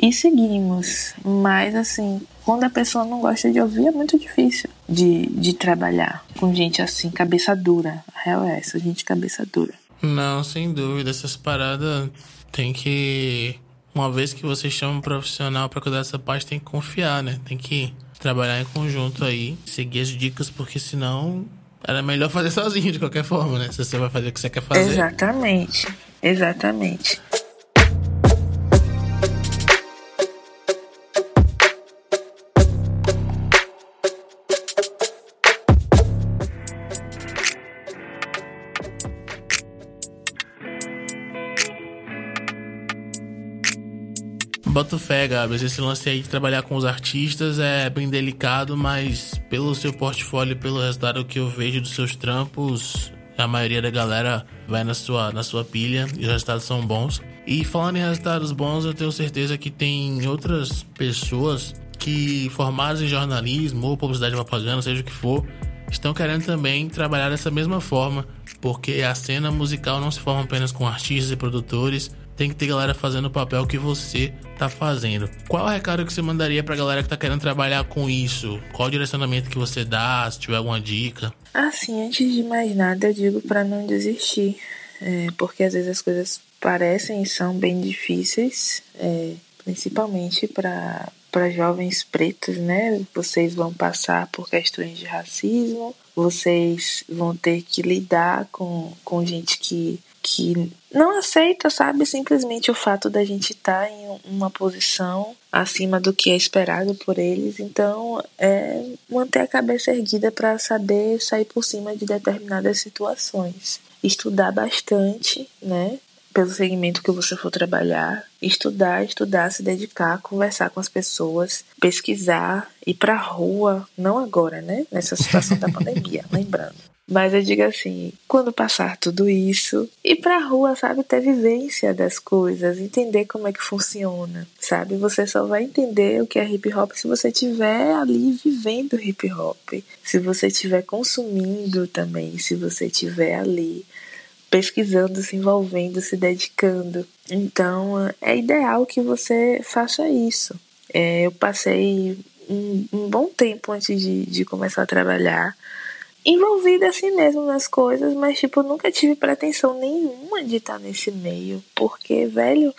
E seguimos. Mas assim, quando a pessoa não gosta de ouvir, é muito difícil de, de trabalhar com gente assim, cabeça dura. A real é essa, gente cabeça dura. Não, sem dúvida. Essas paradas tem que. Uma vez que você chama um profissional para cuidar dessa parte, tem que confiar, né? Tem que trabalhar em conjunto aí, seguir as dicas, porque senão era melhor fazer sozinho de qualquer forma, né? Se você vai fazer o que você quer fazer. Exatamente, exatamente. Boto fé, Gabs. Esse lance aí de trabalhar com os artistas é bem delicado, mas pelo seu portfólio, pelo resultado que eu vejo dos seus trampos, a maioria da galera vai na sua, na sua pilha e os resultados são bons. E falando em resultados bons, eu tenho certeza que tem outras pessoas que, formadas em jornalismo ou publicidade e propaganda, seja o que for, estão querendo também trabalhar dessa mesma forma, porque a cena musical não se forma apenas com artistas e produtores, tem que ter galera fazendo o papel que você tá fazendo. Qual é o recado que você mandaria pra galera que tá querendo trabalhar com isso? Qual o direcionamento que você dá, se tiver alguma dica? Assim, antes de mais nada, eu digo para não desistir, é, porque às vezes as coisas parecem e são bem difíceis, é, principalmente para para jovens pretos, né? Vocês vão passar por questões de racismo, vocês vão ter que lidar com, com gente que que não aceita, sabe, simplesmente o fato da gente estar tá em uma posição acima do que é esperado por eles. Então, é manter a cabeça erguida para saber sair por cima de determinadas situações. Estudar bastante, né? Pelo segmento que você for trabalhar, estudar, estudar, se dedicar, conversar com as pessoas, pesquisar, ir pra rua, não agora, né? Nessa situação da pandemia, lembrando mas eu digo assim, quando passar tudo isso, ir pra rua, sabe, ter vivência das coisas, entender como é que funciona, sabe? Você só vai entender o que é hip hop se você estiver ali vivendo hip hop, se você estiver consumindo também, se você estiver ali pesquisando, se envolvendo, se dedicando. Então, é ideal que você faça isso. É, eu passei um, um, bom tempo antes de, de começar a trabalhar envolvida assim mesmo nas coisas, mas tipo, nunca tive pretensão nenhuma de estar nesse meio, porque, velho,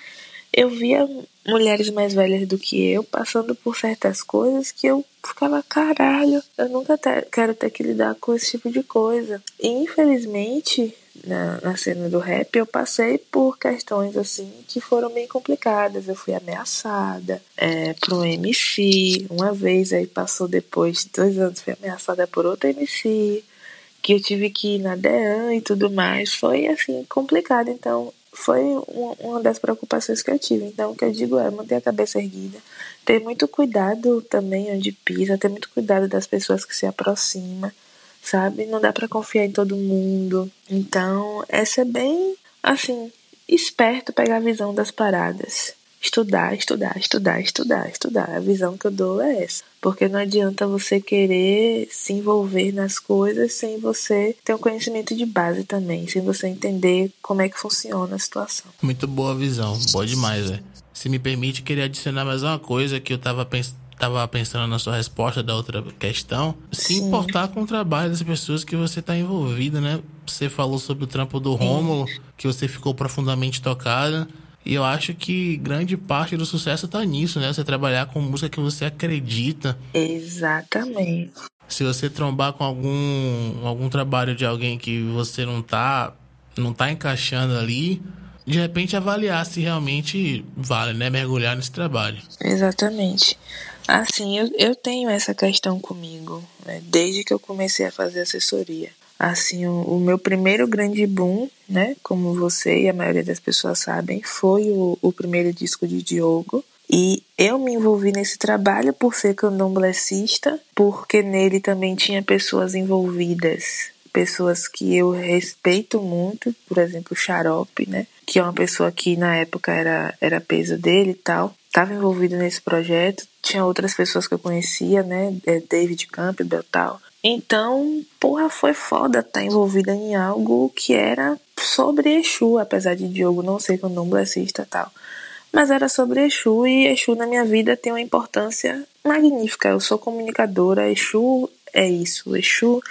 eu via mulheres mais velhas do que eu passando por certas coisas que eu ficava, caralho, eu nunca ter, quero ter que lidar com esse tipo de coisa. E infelizmente, na, na cena do rap, eu passei por questões assim que foram bem complicadas. Eu fui ameaçada é, por um MC uma vez, aí passou depois de dois anos, fui ameaçada por outro MC, que eu tive que ir na DEAN e tudo mais. Foi assim, complicado. Então, foi uma das preocupações que eu tive. Então, o que eu digo é manter a cabeça erguida, ter muito cuidado também onde pisa, ter muito cuidado das pessoas que se aproximam, sabe? Não dá para confiar em todo mundo. Então, essa é bem, assim, esperto pegar a visão das paradas estudar, estudar, estudar, estudar, estudar. A visão que eu dou é essa. Porque não adianta você querer se envolver nas coisas sem você ter um conhecimento de base também, sem você entender como é que funciona a situação. Muito boa visão, boa demais, né? Se me permite, queria adicionar mais uma coisa que eu tava pensando estava pensando na sua resposta da outra questão, se Sim. importar com o trabalho das pessoas que você está envolvida, né? Você falou sobre o trampo do Rômulo, que você ficou profundamente tocada. E eu acho que grande parte do sucesso tá nisso, né? Você trabalhar com música que você acredita. Exatamente. Se você trombar com algum, algum trabalho de alguém que você não tá, não tá encaixando ali, de repente avaliar se realmente vale, né? Mergulhar nesse trabalho. Exatamente. Assim, eu, eu tenho essa questão comigo, né? desde que eu comecei a fazer assessoria. Assim, o, o, meu primeiro grande boom, né, como você e a maioria das pessoas sabem, foi o, o primeiro disco de Diogo. E eu me envolvi nesse trabalho por ser candomblessista, porque nele também tinha pessoas envolvidas, pessoas que eu respeito muito, por exemplo, Xarope, né, que é uma pessoa que na época era, era peso dele e tal, estava envolvido nesse projeto. Tinha outras pessoas que eu conhecia, né, é, David Campbell e tal, então, porra, foi foda estar tá envolvida em algo que era sobre Exu, apesar de Diogo não ser candomblessista e tal. Mas era sobre Exu e Exu na minha vida tem uma importância magnífica. Eu sou comunicadora, Exu é isso, Exu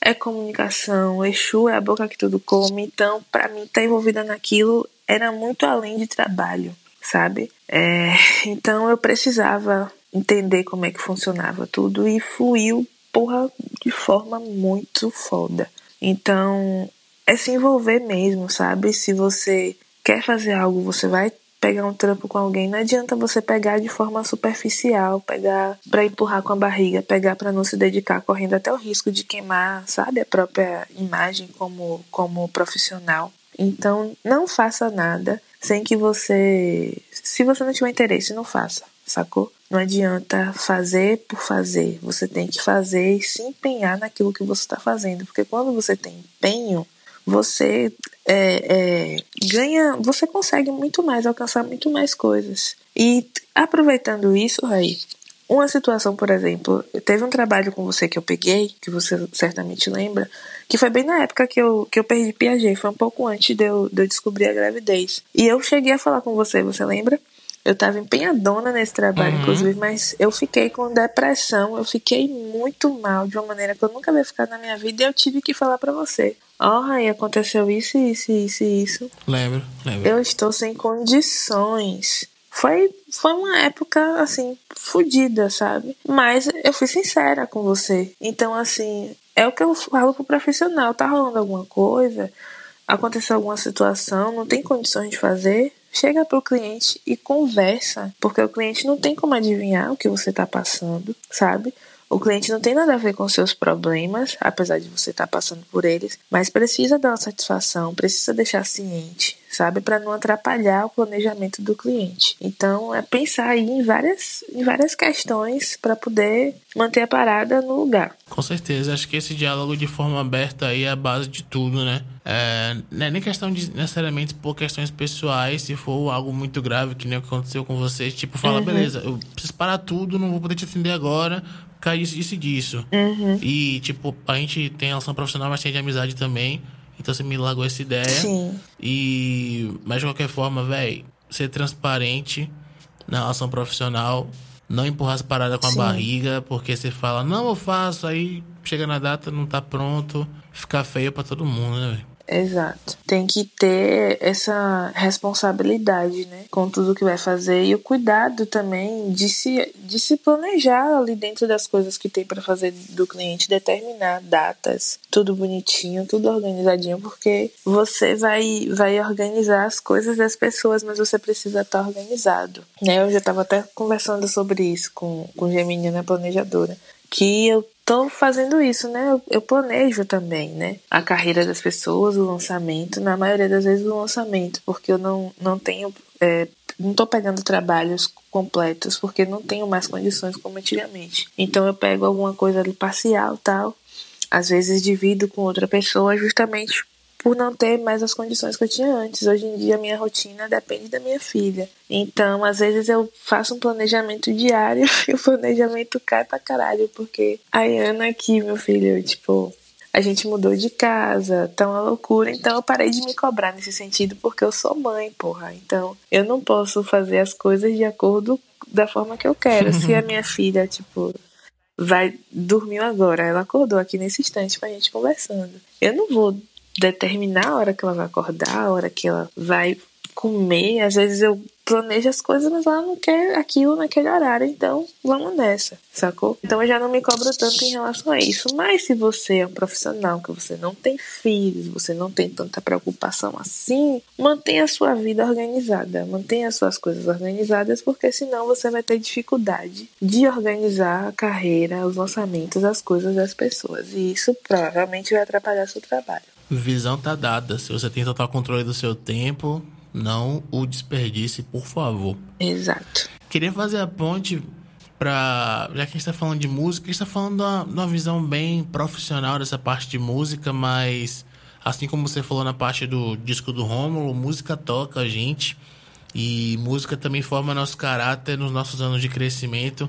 é comunicação, Exu é a boca que tudo come. Então, para mim, estar tá envolvida naquilo era muito além de trabalho, sabe? É, então, eu precisava entender como é que funcionava tudo e fluiu porra de forma muito foda. Então, é se envolver mesmo, sabe? Se você quer fazer algo, você vai pegar um trampo com alguém, não adianta você pegar de forma superficial, pegar para empurrar com a barriga, pegar para não se dedicar, correndo até o risco de queimar, sabe, a própria imagem como como profissional. Então, não faça nada sem que você, se você não tiver interesse, não faça, sacou? Não adianta fazer por fazer. Você tem que fazer e se empenhar naquilo que você está fazendo. Porque quando você tem empenho, você é, é, ganha, você consegue muito mais, alcançar muito mais coisas. E aproveitando isso, Raí, uma situação, por exemplo, teve um trabalho com você que eu peguei, que você certamente lembra, que foi bem na época que eu, que eu perdi Piaget, foi um pouco antes de eu, de eu descobrir a gravidez. E eu cheguei a falar com você, você lembra? Eu estava empenhadona nesse trabalho, uhum. inclusive, mas eu fiquei com depressão, eu fiquei muito mal de uma maneira que eu nunca havia ficado na minha vida e eu tive que falar para você. Ó, oh, aí aconteceu isso, isso, isso e isso. Lembro, lembro. Eu estou sem condições. Foi, foi uma época, assim, fodida, sabe? Mas eu fui sincera com você. Então, assim, é o que eu falo pro profissional. Tá rolando alguma coisa? Aconteceu alguma situação? Não tem condições de fazer? chega para o cliente e conversa, porque o cliente não tem como adivinhar o que você está passando, sabe? O cliente não tem nada a ver com seus problemas, apesar de você estar tá passando por eles, mas precisa dar uma satisfação, precisa deixar ciente, sabe, para não atrapalhar o planejamento do cliente. Então, é pensar aí em várias, em várias questões para poder manter a parada no lugar. Com certeza, acho que esse diálogo de forma aberta aí é a base de tudo, né? É, não é nem questão de necessariamente por questões pessoais, se for algo muito grave, que nem aconteceu com vocês, tipo, fala, uhum. beleza, eu preciso parar tudo, não vou poder te atender agora, cai isso, isso e disso. Uhum. E, tipo, a gente tem relação profissional, mas tem de amizade também. Então você me largou essa ideia. Sim. E. Mas de qualquer forma, velho, ser transparente na relação profissional. Não empurrar as paradas com a Sim. barriga, porque você fala, não, eu faço, aí chega na data, não tá pronto, fica feio para todo mundo, né, velho? Exato. Tem que ter essa responsabilidade, né? Com tudo que vai fazer e o cuidado também de se, de se planejar ali dentro das coisas que tem para fazer do cliente, determinar datas, tudo bonitinho, tudo organizadinho, porque você vai, vai organizar as coisas das pessoas, mas você precisa estar organizado. Né? Eu já estava até conversando sobre isso com, com Gemini, planejadora que eu tô fazendo isso, né? Eu, eu, planejo também, né? A carreira das pessoas, o lançamento, na maioria das vezes o lançamento, porque eu não, não tenho. É, não tô pegando trabalhos completos, porque não tenho mais condições como antigamente. Então eu pego alguma coisa ali parcial tal. Às vezes divido com outra pessoa justamente por não ter mais as condições que eu tinha antes. Hoje em dia, minha rotina depende da minha filha. Então, às vezes, eu faço um planejamento diário e o planejamento cai pra caralho, porque a Ana aqui, meu filho, tipo, a gente mudou de casa, tá uma loucura. Então eu parei de me cobrar nesse sentido porque eu sou mãe, porra. Então eu não posso fazer as coisas de acordo da forma que eu quero. Se a minha filha, tipo, vai dormiu agora, ela acordou aqui nesse instante com a gente conversando. Eu não vou determinar a hora que ela vai acordar, a hora que ela vai comer. Às vezes eu planejo as coisas, mas ela não quer aquilo naquele horário, então vamos nessa, sacou? Então eu já não me cobro tanto em relação a isso. Mas se você é um profissional, que você não tem filhos, você não tem tanta preocupação assim, mantenha a sua vida organizada, mantenha as suas coisas organizadas, porque senão você vai ter dificuldade de organizar a carreira, os lançamentos, as coisas das pessoas. E isso provavelmente vai atrapalhar seu trabalho. Visão tá dada. Se você tem total controle do seu tempo, não o desperdice, por favor. Exato. Queria fazer a ponte para já que a gente está falando de música, a gente está falando de uma, de uma, visão bem profissional dessa parte de música, mas assim como você falou na parte do disco do Rômulo, música toca a gente e música também forma nosso caráter nos nossos anos de crescimento.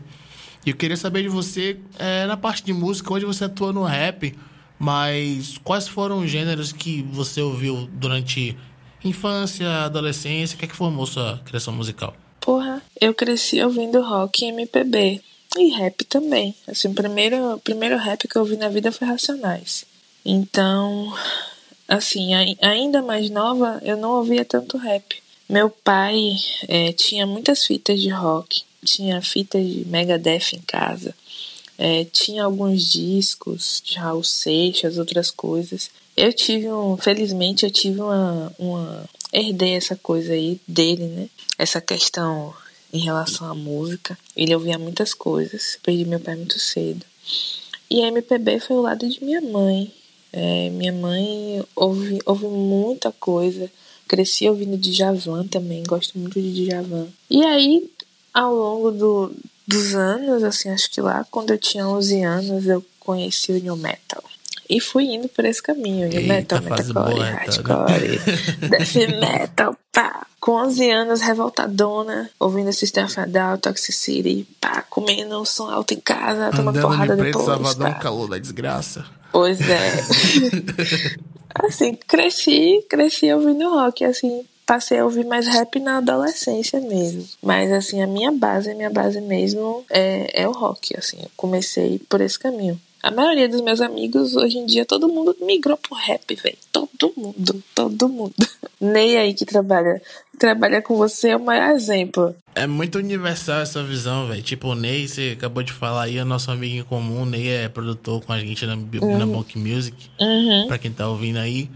E eu queria saber de você, é, na parte de música, hoje você atua no rap, mas quais foram os gêneros que você ouviu durante infância, adolescência? O que é que formou sua criação musical? Porra, eu cresci ouvindo rock e MPB. E rap também. Assim, o primeiro, primeiro rap que eu ouvi na vida foi Racionais. Então, assim, ainda mais nova, eu não ouvia tanto rap. Meu pai é, tinha muitas fitas de rock, tinha fitas de Megadeth em casa, é, tinha alguns discos de Raul Seixas, outras coisas. Eu tive um, felizmente eu tive uma, uma herdei essa coisa aí dele, né? Essa questão em relação à música. Ele ouvia muitas coisas. Perdi meu pai muito cedo. E a MPB foi o lado de minha mãe. É, minha mãe ouve, ouve muita coisa. Cresci ouvindo Djavan também, gosto muito de Djavan. E aí, ao longo do, dos anos, assim, acho que lá quando eu tinha 11 anos, eu conheci o New Metal. E fui indo por esse caminho. New Metal, Metalcore, Hardcore, Death Metal, pá. Com 11 anos, revoltadona, ouvindo System of a Down, Toxicity, pá, comendo um som alto em casa, tomando porrada de preto, depois. Salvador, pá. calor da desgraça. Pois é. assim, cresci, cresci ouvindo rock, assim, passei a ouvir mais rap na adolescência mesmo. Mas assim, a minha base, a minha base mesmo é, é o rock, assim. Eu comecei por esse caminho. A maioria dos meus amigos, hoje em dia, todo mundo migrou pro rap, velho. Todo mundo, todo mundo. Ney aí que trabalha, trabalha com você é o maior exemplo. É muito universal essa visão, velho. Tipo, o Ney, você acabou de falar aí, é nosso amigo em comum. Ney é produtor com a gente na, uhum. na Music. Uhum. Pra quem tá ouvindo aí.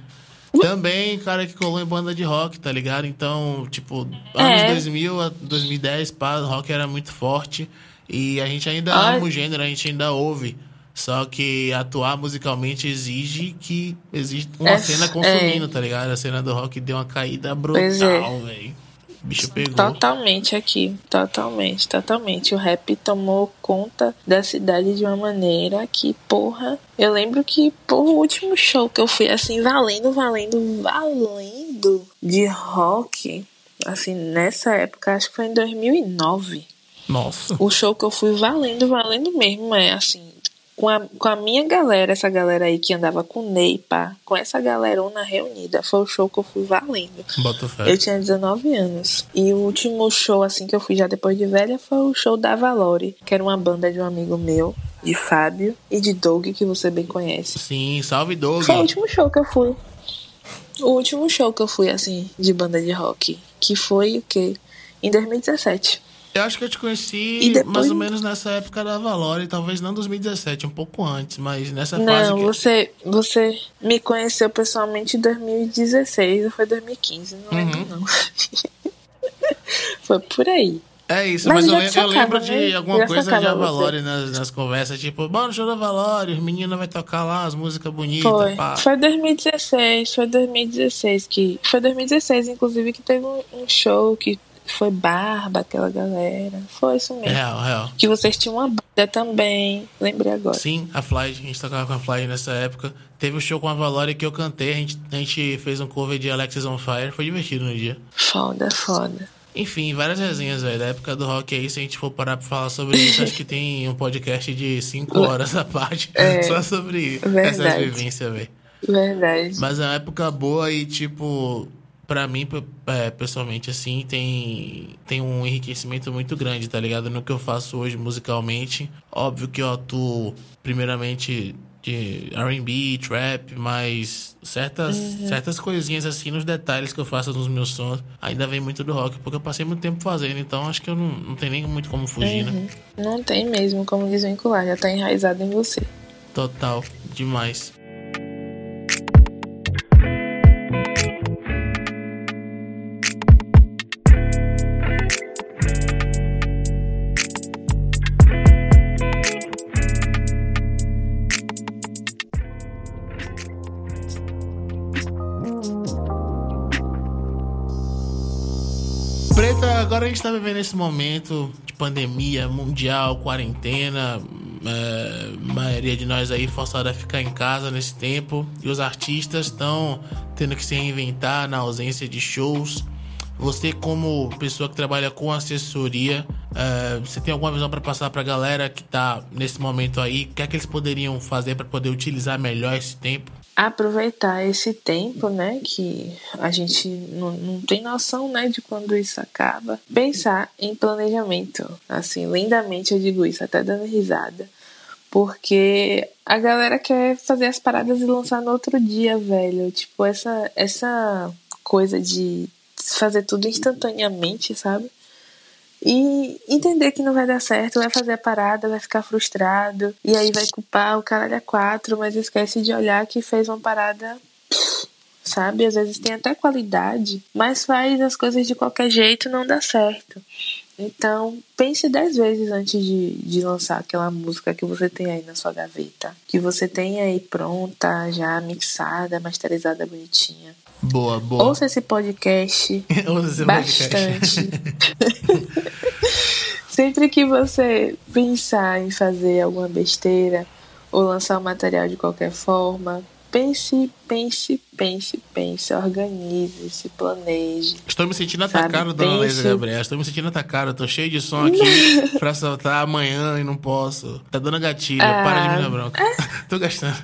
Também, cara que colou em banda de rock, tá ligado? Então, tipo, anos é. 2000 a 2010, pá, o rock era muito forte. E a gente ainda Ai. ama o gênero, a gente ainda ouve. Só que atuar musicalmente exige que existe uma é, cena consumindo, é. tá ligado? A cena do rock deu uma caída é. brutal, velho. Bicho pegou. Totalmente aqui, totalmente, totalmente. O rap tomou conta da cidade de uma maneira que, porra, eu lembro que, por o último show que eu fui, assim, valendo, valendo, valendo de rock, assim, nessa época, acho que foi em 2009. Nossa. O show que eu fui valendo, valendo mesmo, é assim, com a, com a minha galera, essa galera aí que andava com Ney, pá, com essa galerona reunida, foi o show que eu fui valendo. Bota fé. Eu tinha 19 anos. E o último show, assim, que eu fui já depois de velha foi o show da Valore, que era uma banda de um amigo meu, de Fábio, e de Doug, que você bem conhece. Sim, salve Doug. Foi o último show que eu fui. O último show que eu fui, assim, de banda de rock, que foi o quê? Em 2017. Eu acho que eu te conheci depois... mais ou menos nessa época da Valore, talvez não 2017, um pouco antes, mas nessa não, fase. Não, que... você, você me conheceu pessoalmente em 2016 ou foi 2015, não lembro uhum. não. foi por aí. É isso, mas, mas eu, eu, lembro né? de alguma coisa de Avalore nas, nas conversas, tipo, bom, no show da Avalore, os meninos vai tocar lá as músicas bonitas. Foi, pá. foi 2016, foi 2016 que. Foi 2016, inclusive, que teve um, um show que foi Barba, aquela galera. Foi isso mesmo. Real, real. Que vocês tinham uma banda também. Lembrei agora. Sim, a Fly, a gente tocava com a Fly nessa época. Teve um show com a Valore que eu cantei, a gente, a gente fez um cover de Alexis on Fire. Foi divertido no dia. Foda, foda. Enfim, várias resenhas, velho. Da época do rock aí, se a gente for parar pra falar sobre isso, acho que tem um podcast de 5 horas a parte é, só sobre verdade. essas vivências, velho. Verdade. Mas é uma época boa e, tipo, para mim, é, pessoalmente, assim, tem, tem um enriquecimento muito grande, tá ligado? No que eu faço hoje musicalmente. Óbvio que eu atuo, primeiramente, de R&B, trap, mas certas, uhum. certas coisinhas assim nos detalhes que eu faço nos meus sons ainda vem muito do rock, porque eu passei muito tempo fazendo, então acho que eu não, não tem nem muito como fugir, né? uhum. né? Não tem mesmo como desvincular, já tá enraizado em você. Total, demais. Gente tá vivendo esse momento de pandemia mundial, quarentena, é, maioria de nós aí forçada a ficar em casa nesse tempo e os artistas estão tendo que se reinventar na ausência de shows. Você, como pessoa que trabalha com assessoria, é, você tem alguma visão para passar para a galera que está nesse momento aí? O que é que eles poderiam fazer para poder utilizar melhor esse tempo? Aproveitar esse tempo, né, que a gente não, não tem noção, né, de quando isso acaba. Pensar em planejamento, assim, lindamente eu digo isso, até dando risada. Porque a galera quer fazer as paradas e lançar no outro dia, velho. Tipo, essa, essa coisa de fazer tudo instantaneamente, sabe? E entender que não vai dar certo, vai fazer a parada, vai ficar frustrado, e aí vai culpar o caralho a quatro, mas esquece de olhar que fez uma parada sabe? Às vezes tem até qualidade, mas faz as coisas de qualquer jeito não dá certo. Então, pense dez vezes antes de, de lançar aquela música que você tem aí na sua gaveta. Que você tem aí pronta, já mixada, masterizada, bonitinha. Boa, boa. Ouça esse podcast Ouça bastante. Sempre que você pensar em fazer alguma besteira ou lançar um material de qualquer forma, pense, pense, pense, pense, organize, se planeje. Estou me sentindo atacado, dona Leisa Gabriel. Estou me sentindo atacado. Estou cheio de som aqui pra soltar amanhã e não posso. Tá dando gatilho. Ah, Para de me dar bronca. É... Tô gastando.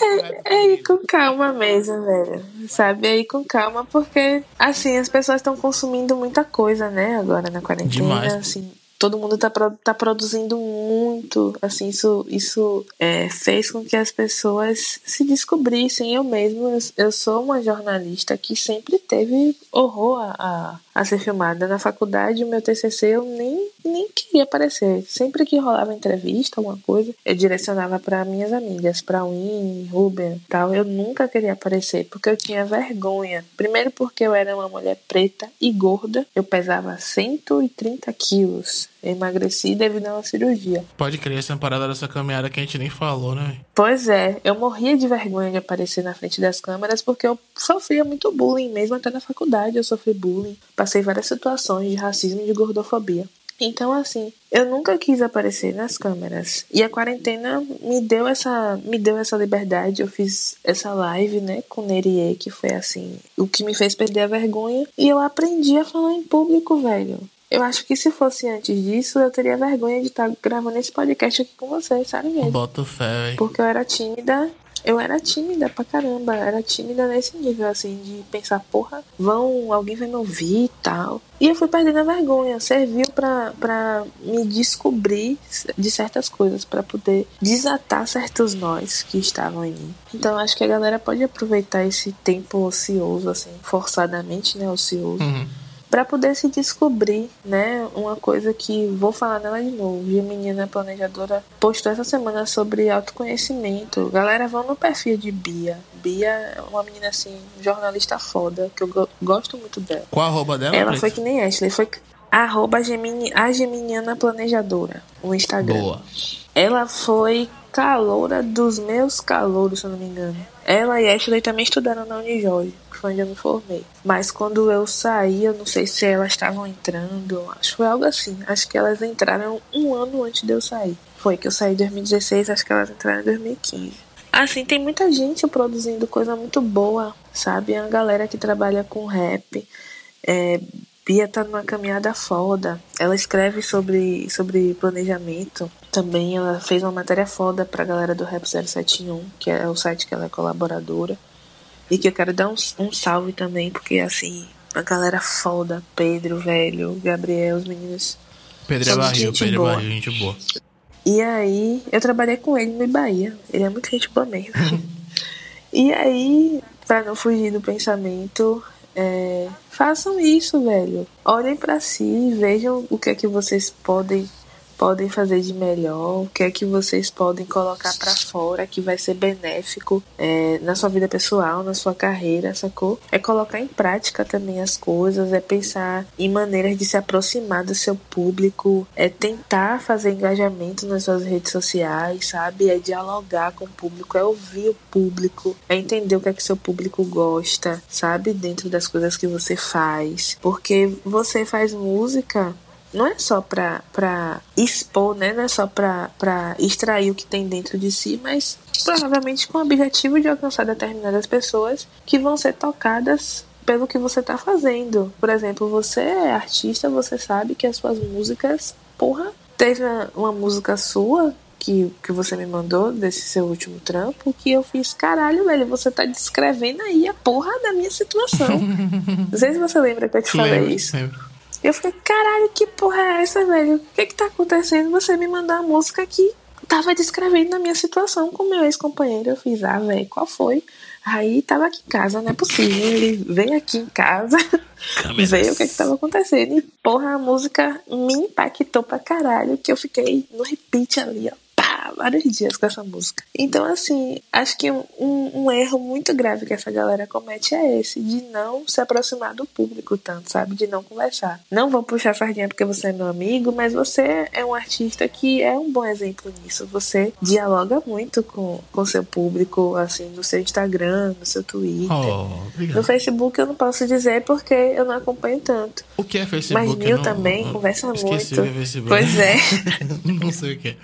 É, é ir com calma mesmo, velho. Sabe? É ir com calma, porque, assim, as pessoas estão consumindo muita coisa, né, agora na quarentena. Demais. Assim, todo mundo tá, tá produzindo muito, assim, isso, isso é, fez com que as pessoas se descobrissem. Eu mesmo, eu, eu sou uma jornalista que sempre teve horror a, a, a ser filmada. Na faculdade, o meu TCC, eu nem, nem queria aparecer. Sempre que rolava entrevista, alguma coisa, eu direcionava para minhas amigas, para Winnie, Ruben tal. Eu nunca queria aparecer, porque eu tinha vergonha. Primeiro porque eu era uma mulher preta e gorda, eu pesava 130 quilos emagreci devido a uma cirurgia. Pode crer, essa é parada dessa caminhada que a gente nem falou, né? Pois é, eu morria de vergonha de aparecer na frente das câmeras porque eu sofria muito bullying, mesmo até na faculdade eu sofri bullying. Passei várias situações de racismo e de gordofobia. Então, assim, eu nunca quis aparecer nas câmeras. E a quarentena me deu essa, me deu essa liberdade. Eu fiz essa live, né, com o Nerie, que foi assim, o que me fez perder a vergonha. E eu aprendi a falar em público, velho. Eu acho que se fosse antes disso, eu teria vergonha de estar gravando esse podcast aqui com vocês, sabe mesmo? Boto fé, Porque eu era tímida eu era tímida pra caramba, era tímida nesse nível, assim, de pensar, porra, vão, alguém vai me ouvir e tal. E eu fui perdendo a vergonha, serviu pra, pra me descobrir de certas coisas, para poder desatar certos nós que estavam em mim. Então acho que a galera pode aproveitar esse tempo ocioso, assim, forçadamente, né, ocioso. Uhum para poder se descobrir, né? Uma coisa que vou falar nela de novo. E a menina planejadora postou essa semana sobre autoconhecimento. Galera, vão no perfil de Bia. Bia é uma menina assim, jornalista foda, que eu gosto muito dela. Qual a arroba dela? Ela foi que nem Ashley, foi arroba Gemini, a Geminiana Planejadora, no Instagram. Boa. Ela foi caloura dos meus calouros, se eu não me engano. Ela e Ashley também estudaram na Unijoy foi onde eu me formei. Mas quando eu saí, eu não sei se elas estavam entrando, acho que foi algo assim. Acho que elas entraram um ano antes de eu sair. Foi que eu saí em 2016, acho que elas entraram em 2015. Assim, tem muita gente produzindo coisa muito boa, sabe? É uma galera que trabalha com rap. É, Bia tá numa caminhada foda. Ela escreve sobre, sobre planejamento. Também ela fez uma matéria foda pra galera do Rap 071, que é o site que ela é colaboradora. E que eu quero dar um, um salve também, porque assim, a galera foda, Pedro, velho, Gabriel, os meninos. Pedro é barril, Pedro boa. é barril, gente boa. E aí, eu trabalhei com ele no Bahia. Ele é muito gente boa mesmo. e aí, pra não fugir do pensamento, é, façam isso, velho. Olhem para si, vejam o que é que vocês podem podem fazer de melhor, o que é que vocês podem colocar para fora que vai ser benéfico é, na sua vida pessoal, na sua carreira, sacou? É colocar em prática também as coisas, é pensar em maneiras de se aproximar do seu público, é tentar fazer engajamento nas suas redes sociais, sabe? É dialogar com o público, é ouvir o público, é entender o que é que seu público gosta, sabe? Dentro das coisas que você faz. Porque você faz música não é só pra, pra expor, né? Não é só pra, pra extrair o que tem dentro de si, mas provavelmente com o objetivo de alcançar determinadas pessoas que vão ser tocadas pelo que você tá fazendo. Por exemplo, você é artista, você sabe que as suas músicas, porra, teve uma, uma música sua que, que você me mandou desse seu último trampo que eu fiz, caralho, velho, você tá descrevendo aí a porra da minha situação. Não sei se você lembra que eu te falei lembro, isso. Lembro. Eu fiquei, caralho, que porra é essa, velho? O que que tá acontecendo? Você me mandar a música que tava descrevendo a minha situação com meu ex-companheiro. Eu fiz, ah, velho, qual foi? Aí tava aqui em casa, não é possível. Ele veio aqui em casa, veio o que que tava acontecendo. E, porra, a música me impactou pra caralho, que eu fiquei no repeat ali, ó vários dias com essa música. Então, assim, acho que um, um, erro muito grave que essa galera comete é esse, de não se aproximar do público tanto, sabe? De não conversar. Não vou puxar sardinha porque você é meu amigo, mas você é um artista que é um bom exemplo nisso. Você dialoga muito com o seu público, assim, no seu Instagram, no seu Twitter. Oh, no Facebook eu não posso dizer porque eu não acompanho tanto. O que é Facebook? Mas Nil também não, conversa muito. É Facebook. Pois é. não sei o que é.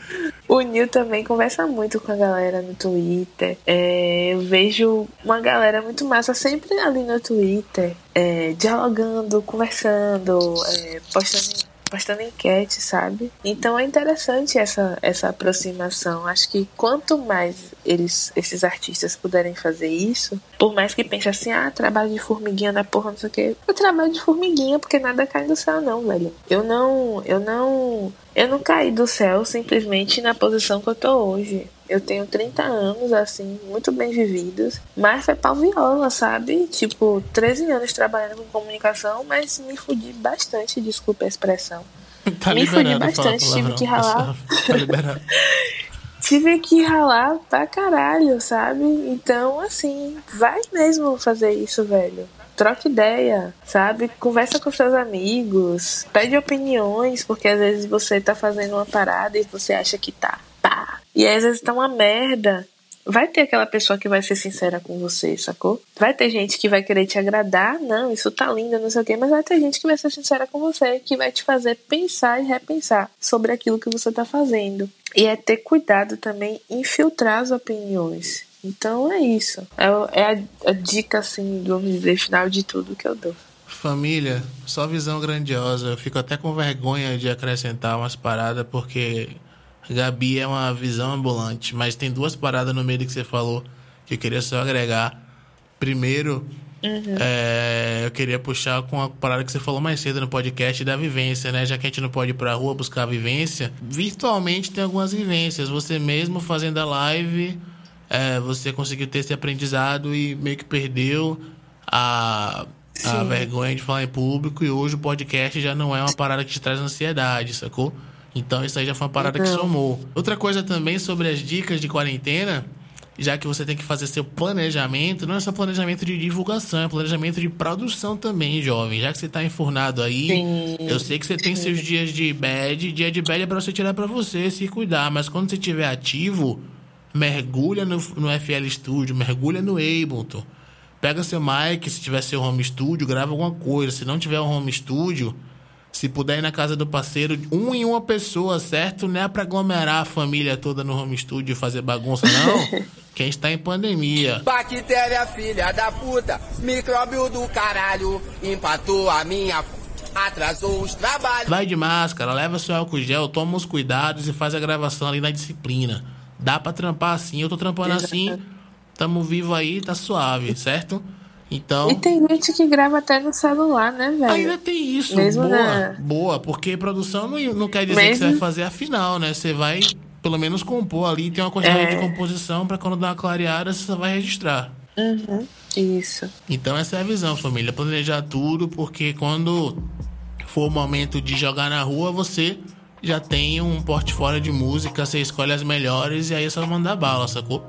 O Nil também conversa muito com a galera no Twitter. É, eu vejo uma galera muito massa sempre ali no Twitter, é, dialogando, conversando, é, postando postando enquete, sabe? Então é interessante essa, essa aproximação. Acho que quanto mais eles, esses artistas puderem fazer isso, por mais que pense assim, ah, trabalho de formiguinha na porra, não sei o quê. Eu trabalho de formiguinha porque nada cai do céu, não, velho. Eu não. Eu não. Eu não caí do céu simplesmente na posição que eu tô hoje. Eu tenho 30 anos, assim, muito bem vividos, mas foi pau viola, sabe? Tipo, 13 anos trabalhando com comunicação, mas me fudi bastante, desculpa a expressão. Tá me fudi bastante, tive que ralar. Tá tive que ralar pra caralho, sabe? Então, assim, vai mesmo fazer isso, velho troca ideia, sabe? Conversa com seus amigos, pede opiniões, porque às vezes você tá fazendo uma parada e você acha que tá. E às vezes tá uma merda. Vai ter aquela pessoa que vai ser sincera com você, sacou? Vai ter gente que vai querer te agradar, não, isso tá lindo, não sei o quê, mas vai ter gente que vai ser sincera com você, que vai te fazer pensar e repensar sobre aquilo que você tá fazendo. E é ter cuidado também em filtrar as opiniões. Então é isso. É, é a, a, dica, assim, vamos dizer, final de tudo que eu dou. Família, só visão grandiosa. Eu fico até com vergonha de acrescentar umas paradas, porque Gabi é uma visão ambulante. Mas tem duas paradas no meio que você falou Eu queria só agregar. Primeiro, uhum. é, eu queria puxar com a parada que você falou mais cedo no podcast da vivência, né? Já que a gente não pode ir pra rua buscar a vivência, virtualmente tem algumas vivências. Você mesmo fazendo a live, é, você conseguiu ter esse aprendizado e meio que perdeu a, a vergonha de falar em público. E hoje o podcast já não é uma parada que te traz ansiedade, sacou? Então isso aí já foi uma parada que somou. Outra coisa também sobre as dicas de quarentena, já que você tem que fazer seu planejamento, não é só planejamento de divulgação, é planejamento de produção também, jovem. Já que você tá enfurnado aí, Sim. eu sei que você tem seus dias de bad, dia de bad é pra você tirar para você, se cuidar, mas quando você estiver ativo, mergulha no, no FL Studio, mergulha no Ableton. Pega seu mic, se tiver seu home studio, grava alguma coisa. Se não tiver um home studio, se puder ir na casa do parceiro, um em uma pessoa, certo? Não é pra aglomerar a família toda no home studio e fazer bagunça, não. Quem está em pandemia. Bactéria, filha da puta, micróbio do caralho, empatou a minha. Atrasou os trabalhos. Vai de máscara, leva seu álcool gel, toma os cuidados e faz a gravação ali na disciplina. Dá pra trampar assim, eu tô trampando assim, tamo vivo aí, tá suave, certo? Então. E tem gente que grava até no celular, né, velho? Ainda tem isso. Mesmo boa, na... boa, porque produção não, não quer dizer Mesmo... que você vai fazer a final, né? Você vai, pelo menos, compor ali, tem uma quantidade é... de composição para quando dá uma clareada, você só vai registrar. Uhum, isso. Então essa é a visão, família. Planejar tudo, porque quando for o momento de jogar na rua, você já tem um portfólio de música, você escolhe as melhores e aí é só mandar bala, sacou?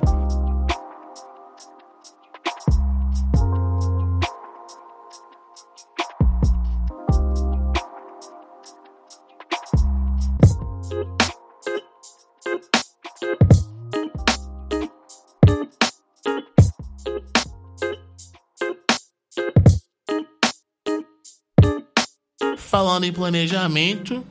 Falando em planejamento,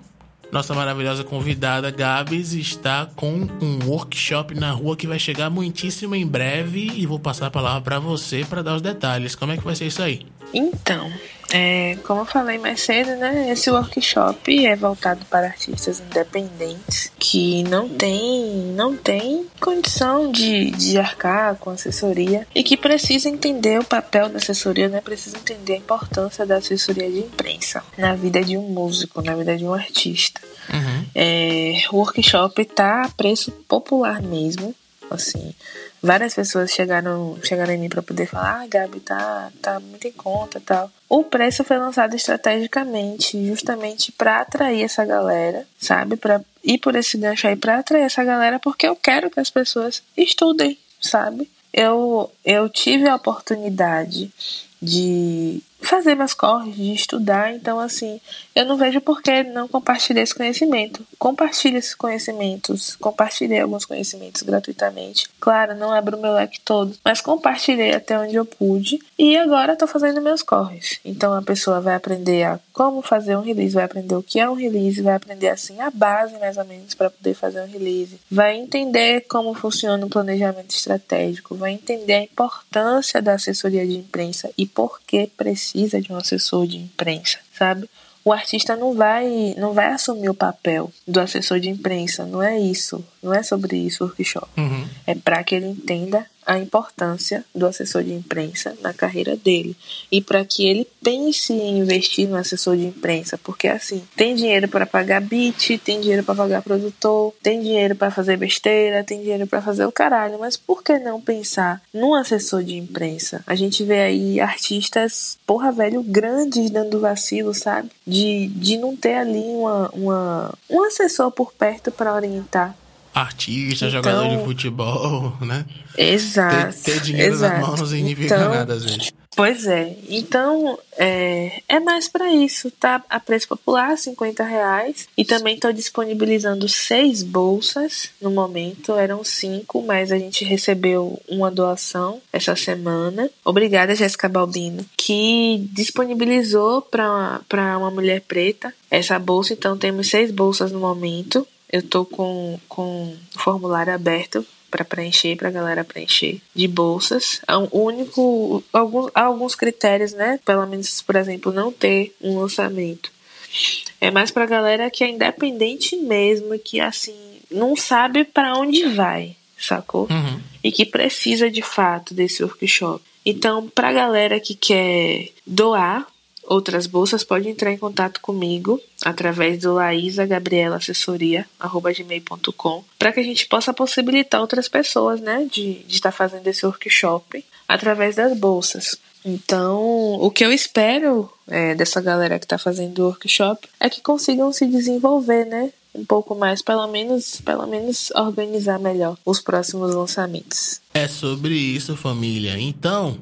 nossa maravilhosa convidada Gabs está com um workshop na rua que vai chegar muitíssimo em breve e vou passar a palavra para você para dar os detalhes. Como é que vai ser isso aí? Então, é, como eu falei mais cedo, né, esse workshop é voltado para artistas independentes que não tem, não tem condição de, de arcar com assessoria e que precisam entender o papel da assessoria, né, precisam entender a importância da assessoria de imprensa na vida de um músico, na vida de um artista. Uhum. É, o workshop está a preço popular mesmo, assim várias pessoas chegaram, chegaram em mim para poder falar: ah, Gabi, tá, tá muito em conta tal. O preço foi lançado estrategicamente, justamente para atrair essa galera, sabe? Para ir por esse gancho aí, para atrair essa galera, porque eu quero que as pessoas estudem, sabe? Eu, eu tive a oportunidade de fazer meus corres, de estudar. Então, assim, eu não vejo por que não compartilhar esse conhecimento. Compartilhe esses conhecimentos. Compartilhei alguns conhecimentos gratuitamente. Claro, não abro o meu leque todo, mas compartilhei até onde eu pude. E agora estou fazendo meus corres. Então, a pessoa vai aprender a como fazer um release, vai aprender o que é um release, vai aprender, assim, a base, mais ou menos, para poder fazer um release. Vai entender como funciona o planejamento estratégico, vai entender a importância da assessoria de imprensa e por que precisa precisa de um assessor de imprensa, sabe? O artista não vai, não vai assumir o papel do assessor de imprensa, não é isso, não é sobre isso o workshop. Uhum. É para que ele entenda a importância do assessor de imprensa na carreira dele e para que ele pense em investir no assessor de imprensa, porque assim, tem dinheiro para pagar beat, tem dinheiro para pagar produtor, tem dinheiro para fazer besteira, tem dinheiro para fazer o caralho, mas por que não pensar num assessor de imprensa? A gente vê aí artistas, porra velho, grandes dando vacilo, sabe? De, de não ter ali uma, uma um assessor por perto para orientar artista, então, jogador de futebol, né? Exato. Ter, ter dinheiro exato. nas mãos não significa então, nada às vezes. Pois é. Então, é, é mais para isso, tá? A preço popular, 50 reais. E também estou disponibilizando seis bolsas no momento. Eram cinco, mas a gente recebeu uma doação essa semana. Obrigada, Jéssica Balbino, que disponibilizou para uma mulher preta essa bolsa. Então, temos seis bolsas no momento. Eu tô com, com o formulário aberto para preencher, para a galera preencher, de bolsas. É um único, alguns, alguns critérios, né? Pelo menos, por exemplo, não ter um lançamento. É mais para a galera que é independente mesmo, que assim não sabe para onde vai, sacou? Uhum. E que precisa de fato desse workshop. Então, pra galera que quer doar outras bolsas, pode entrar em contato comigo através do Laísa Gabriela Assessoria, gmail.com, para que a gente possa possibilitar outras pessoas, né, de estar tá fazendo esse workshop através das bolsas. Então, o que eu espero é, dessa galera que está fazendo o workshop é que consigam se desenvolver, né? Um pouco mais, pelo menos, pelo menos organizar melhor os próximos lançamentos. É sobre isso, família. Então,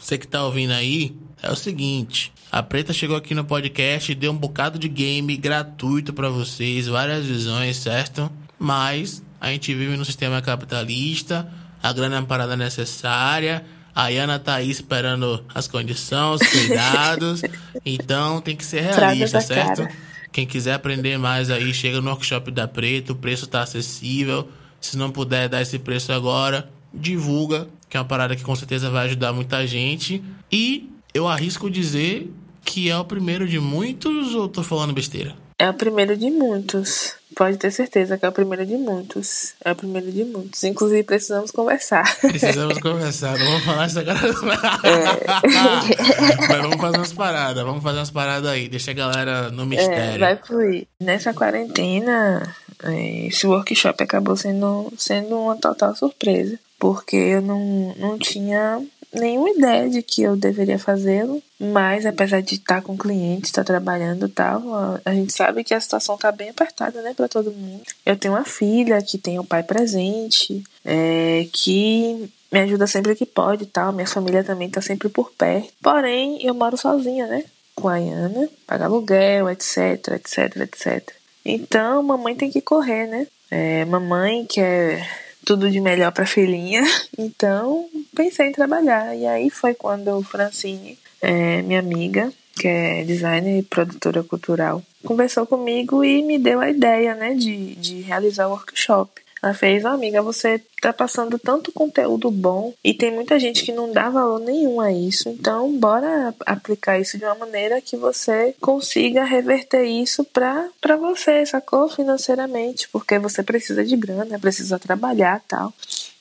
você que está ouvindo aí, é o seguinte: a Preta chegou aqui no podcast e deu um bocado de game gratuito para vocês, várias visões, certo? Mas a gente vive no sistema capitalista, a grana é uma parada necessária. A Ana tá aí esperando as condições, os cuidados. então tem que ser realista, certo? Cara. Quem quiser aprender mais aí, chega no workshop da Preta, o preço tá acessível. Se não puder dar esse preço agora, divulga, que é uma parada que com certeza vai ajudar muita gente. E eu arrisco dizer que é o primeiro de muitos ou tô falando besteira? É o primeiro de muitos. Pode ter certeza que é o primeiro de muitos. É o primeiro de muitos. Inclusive, precisamos conversar. Precisamos conversar. Não vamos falar isso agora. É. Mas vamos fazer umas paradas. Vamos fazer umas paradas aí. Deixa a galera no é, mistério. É, vai fluir. Nessa quarentena, é, esse workshop acabou sendo, sendo uma total surpresa. Porque eu não, não tinha nenhuma ideia de que eu deveria fazê-lo, mas apesar de estar com clientes, estar trabalhando e tal, a gente sabe que a situação está bem apertada, né, para todo mundo. Eu tenho uma filha que tem um pai presente, é, que me ajuda sempre que pode e tal, minha família também está sempre por perto. Porém, eu moro sozinha, né, com a Ana, pagar aluguel, etc, etc, etc. Então, mamãe tem que correr, né? É, mamãe quer tudo de melhor para a filhinha. Então, pensei em trabalhar. E aí foi quando Francine, é, minha amiga, que é designer e produtora cultural, conversou comigo e me deu a ideia, né, de, de realizar o workshop. Ela fez, oh, amiga, você tá passando tanto conteúdo bom e tem muita gente que não dá valor nenhum a isso. Então, bora aplicar isso de uma maneira que você consiga reverter isso pra, pra você, sacou? Financeiramente, porque você precisa de grana, precisa trabalhar tal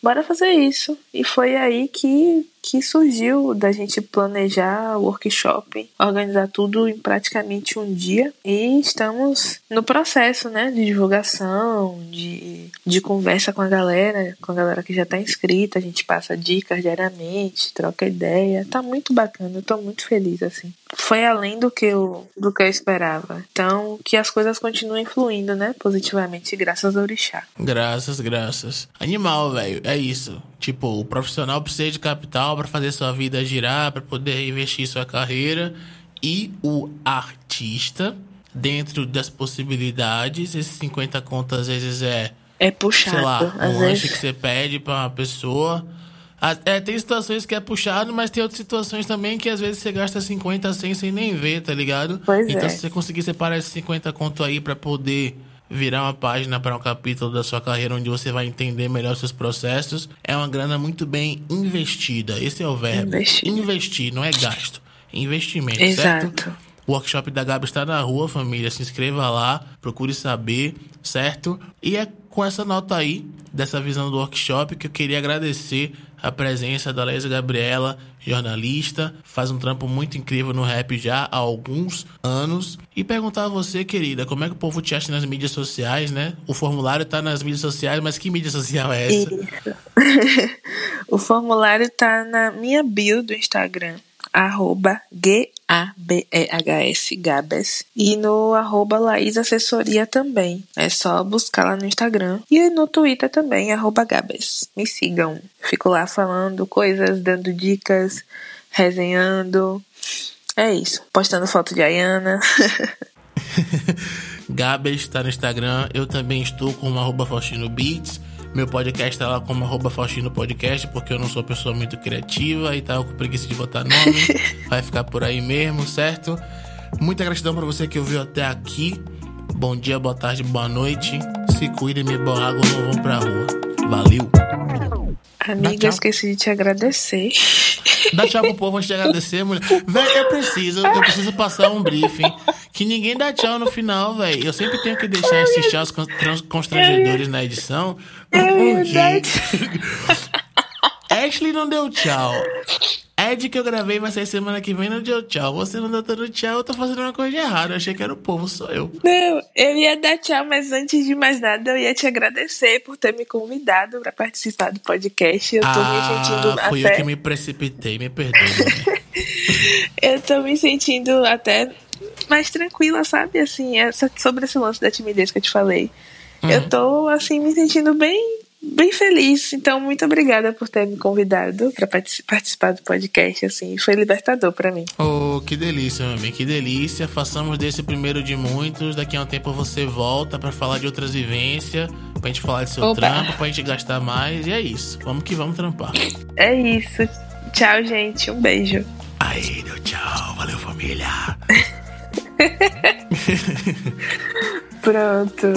bora fazer isso. E foi aí que, que surgiu da gente planejar o workshop, organizar tudo em praticamente um dia. E estamos no processo, né, de divulgação, de, de conversa com a galera, com a galera que já está inscrita. A gente passa dicas diariamente, troca ideia. Tá muito bacana, eu tô muito feliz, assim. Foi além do que eu, do que eu esperava. Então, que as coisas continuem fluindo, né, positivamente, graças ao Orixá. Graças, graças. Animal, velho é isso. Tipo, o profissional precisa de capital para fazer sua vida girar, para poder investir sua carreira. E o artista, dentro das possibilidades, esses 50 contas às vezes é. É puxado. Sei lá, um lanche vezes... que você pede para uma pessoa. É, tem situações que é puxado, mas tem outras situações também que às vezes você gasta 50, 100 sem nem ver, tá ligado? Pois então, é. se você conseguir separar esses 50 conto aí para poder virar uma página para um capítulo da sua carreira onde você vai entender melhor seus processos, é uma grana muito bem investida. Esse é o verbo. Investir, Investir não é gasto. Investimento, Exato. certo? O workshop da Gabi está na rua, família. Se inscreva lá, procure saber, certo? E é com essa nota aí, dessa visão do workshop, que eu queria agradecer a presença da Leisa Gabriela, jornalista, faz um trampo muito incrível no rap já há alguns anos. E perguntar a você, querida, como é que o povo te acha nas mídias sociais, né? O formulário tá nas mídias sociais, mas que mídia social é essa? O formulário tá na minha bio do Instagram arroba G-A-B-E-H-S, Gabes, e no arroba Laís Assessoria também. É só buscar lá no Instagram. E no Twitter também, arroba Gabes. Me sigam. Fico lá falando coisas, dando dicas, resenhando. É isso. Postando foto de Ayana. Gabes está no Instagram. Eu também estou com arroba Faustino Beats. Meu podcast tá lá como arroba Faustino Podcast, porque eu não sou pessoa muito criativa e tal, com preguiça de botar nome. Vai ficar por aí mesmo, certo? Muita gratidão para você que ouviu até aqui. Bom dia, boa tarde, boa noite. Se cuidem, me boa água, não vão pra rua. Valeu! Amiga, eu esqueci de te agradecer. Dá tchau pro povo antes de agradecer, mulher. Velho, eu preciso, eu preciso passar um briefing que ninguém dá tchau no final, velho. Eu sempre tenho que deixar esses tchauz constrangedores na edição. É verdade. Ashley não deu tchau. Ed que eu gravei vai sair semana que vem não deu tchau. Você não tá dando tchau, eu tô fazendo uma coisa errada. Eu achei que era o povo, sou eu. Não, eu ia dar tchau, mas antes de mais nada, eu ia te agradecer por ter me convidado para participar do podcast. Eu tô ah, me sentindo fui até. eu que me precipitei, me perdoe. eu tô me sentindo até mais tranquila, sabe? Assim, essa, sobre esse lance da timidez que eu te falei. Uhum. Eu tô, assim, me sentindo bem bem feliz. Então, muito obrigada por ter me convidado para participar do podcast. Assim, foi libertador para mim. Oh, que delícia, meu amigo, que delícia. Façamos desse primeiro de muitos. Daqui a um tempo você volta para falar de outras vivências, pra gente falar de seu Opa. trampo, pra gente gastar mais. E é isso. Vamos que vamos trampar. É isso. Tchau, gente. Um beijo. Aí, deu tchau. Valeu, família. Pronto.